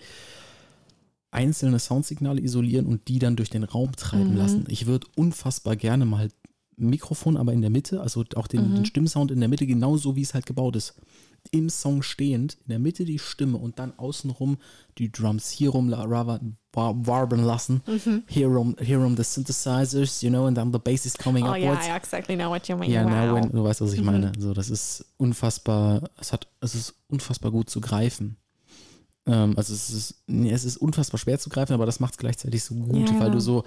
einzelne Soundsignale isolieren und die dann durch den Raum treiben mhm. lassen. Ich würde unfassbar gerne mal Mikrofon aber in der Mitte, also auch den, mhm. den Stimmsound in der Mitte, genauso wie es halt gebaut ist. Im Song stehend, in der Mitte die Stimme und dann außenrum die Drums hier rum warben lassen. Mhm. Here, rum, here rum the synthesizers, you know, and then the bass is coming oh, upwards. Yeah, I exactly know what you mean. Ja, yeah, wow. du weißt, was ich mhm. meine. So, das ist unfassbar, es hat, es ist unfassbar gut zu greifen. Ähm, also es ist, nee, es ist unfassbar schwer zu greifen, aber das macht es gleichzeitig so gut, ja. weil du so,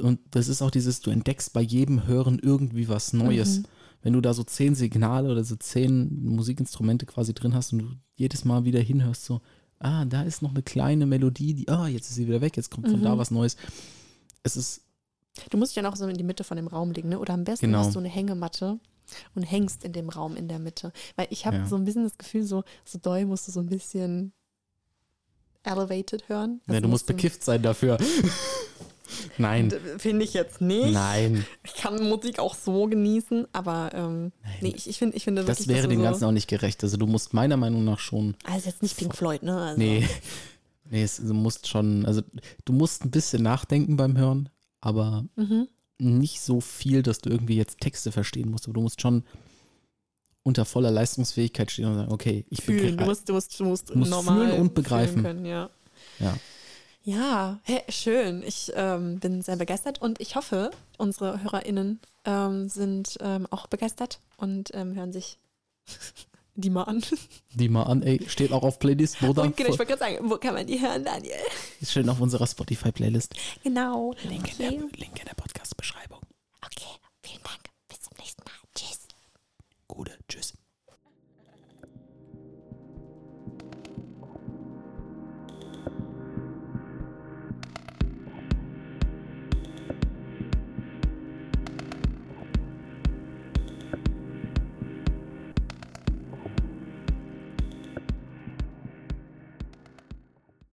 und das ist auch dieses, du entdeckst bei jedem Hören irgendwie was Neues. Mhm. Wenn du da so zehn Signale oder so zehn Musikinstrumente quasi drin hast und du jedes Mal wieder hinhörst, so, ah, da ist noch eine kleine Melodie, die, ah, jetzt ist sie wieder weg, jetzt kommt von mhm. da was Neues. Es ist. Du musst dich ja auch so in die Mitte von dem Raum legen, ne? Oder am besten genau. hast du eine Hängematte und hängst in dem Raum in der Mitte. Weil ich habe ja. so ein bisschen das Gefühl, so, so doll musst du so ein bisschen elevated hören. Also ja, du musst bekifft sein dafür. Nein. Finde ich jetzt nicht. Nein. Ich kann Musik auch so genießen, aber ähm, nee, ich, ich, find, ich finde Das wäre dem Ganzen auch nicht gerecht. Also du musst meiner Meinung nach schon. Also jetzt nicht Pink Floyd, ne? Also. Nee. Nee, es, du musst schon, also du musst ein bisschen nachdenken beim Hören, aber mhm. nicht so viel, dass du irgendwie jetzt Texte verstehen musst. Aber du musst schon unter voller Leistungsfähigkeit stehen und sagen, okay, ich fühlen. Du musst, du musst, du musst, musst normal fühlen und begreifen. Können, ja. ja. Ja, hey, schön. Ich ähm, bin sehr begeistert und ich hoffe, unsere HörerInnen ähm, sind ähm, auch begeistert und ähm, hören sich die mal an. Die mal an, ey, steht auch auf Playlist, Bruder. Und genau, ich wollte gerade sagen, wo kann man die hören, Daniel? Ist schön auf unserer Spotify-Playlist. Genau. Link, okay. der, Link in der Podcast-Beschreibung. Okay, vielen Dank. Bis zum nächsten Mal. Tschüss. Gute, tschüss.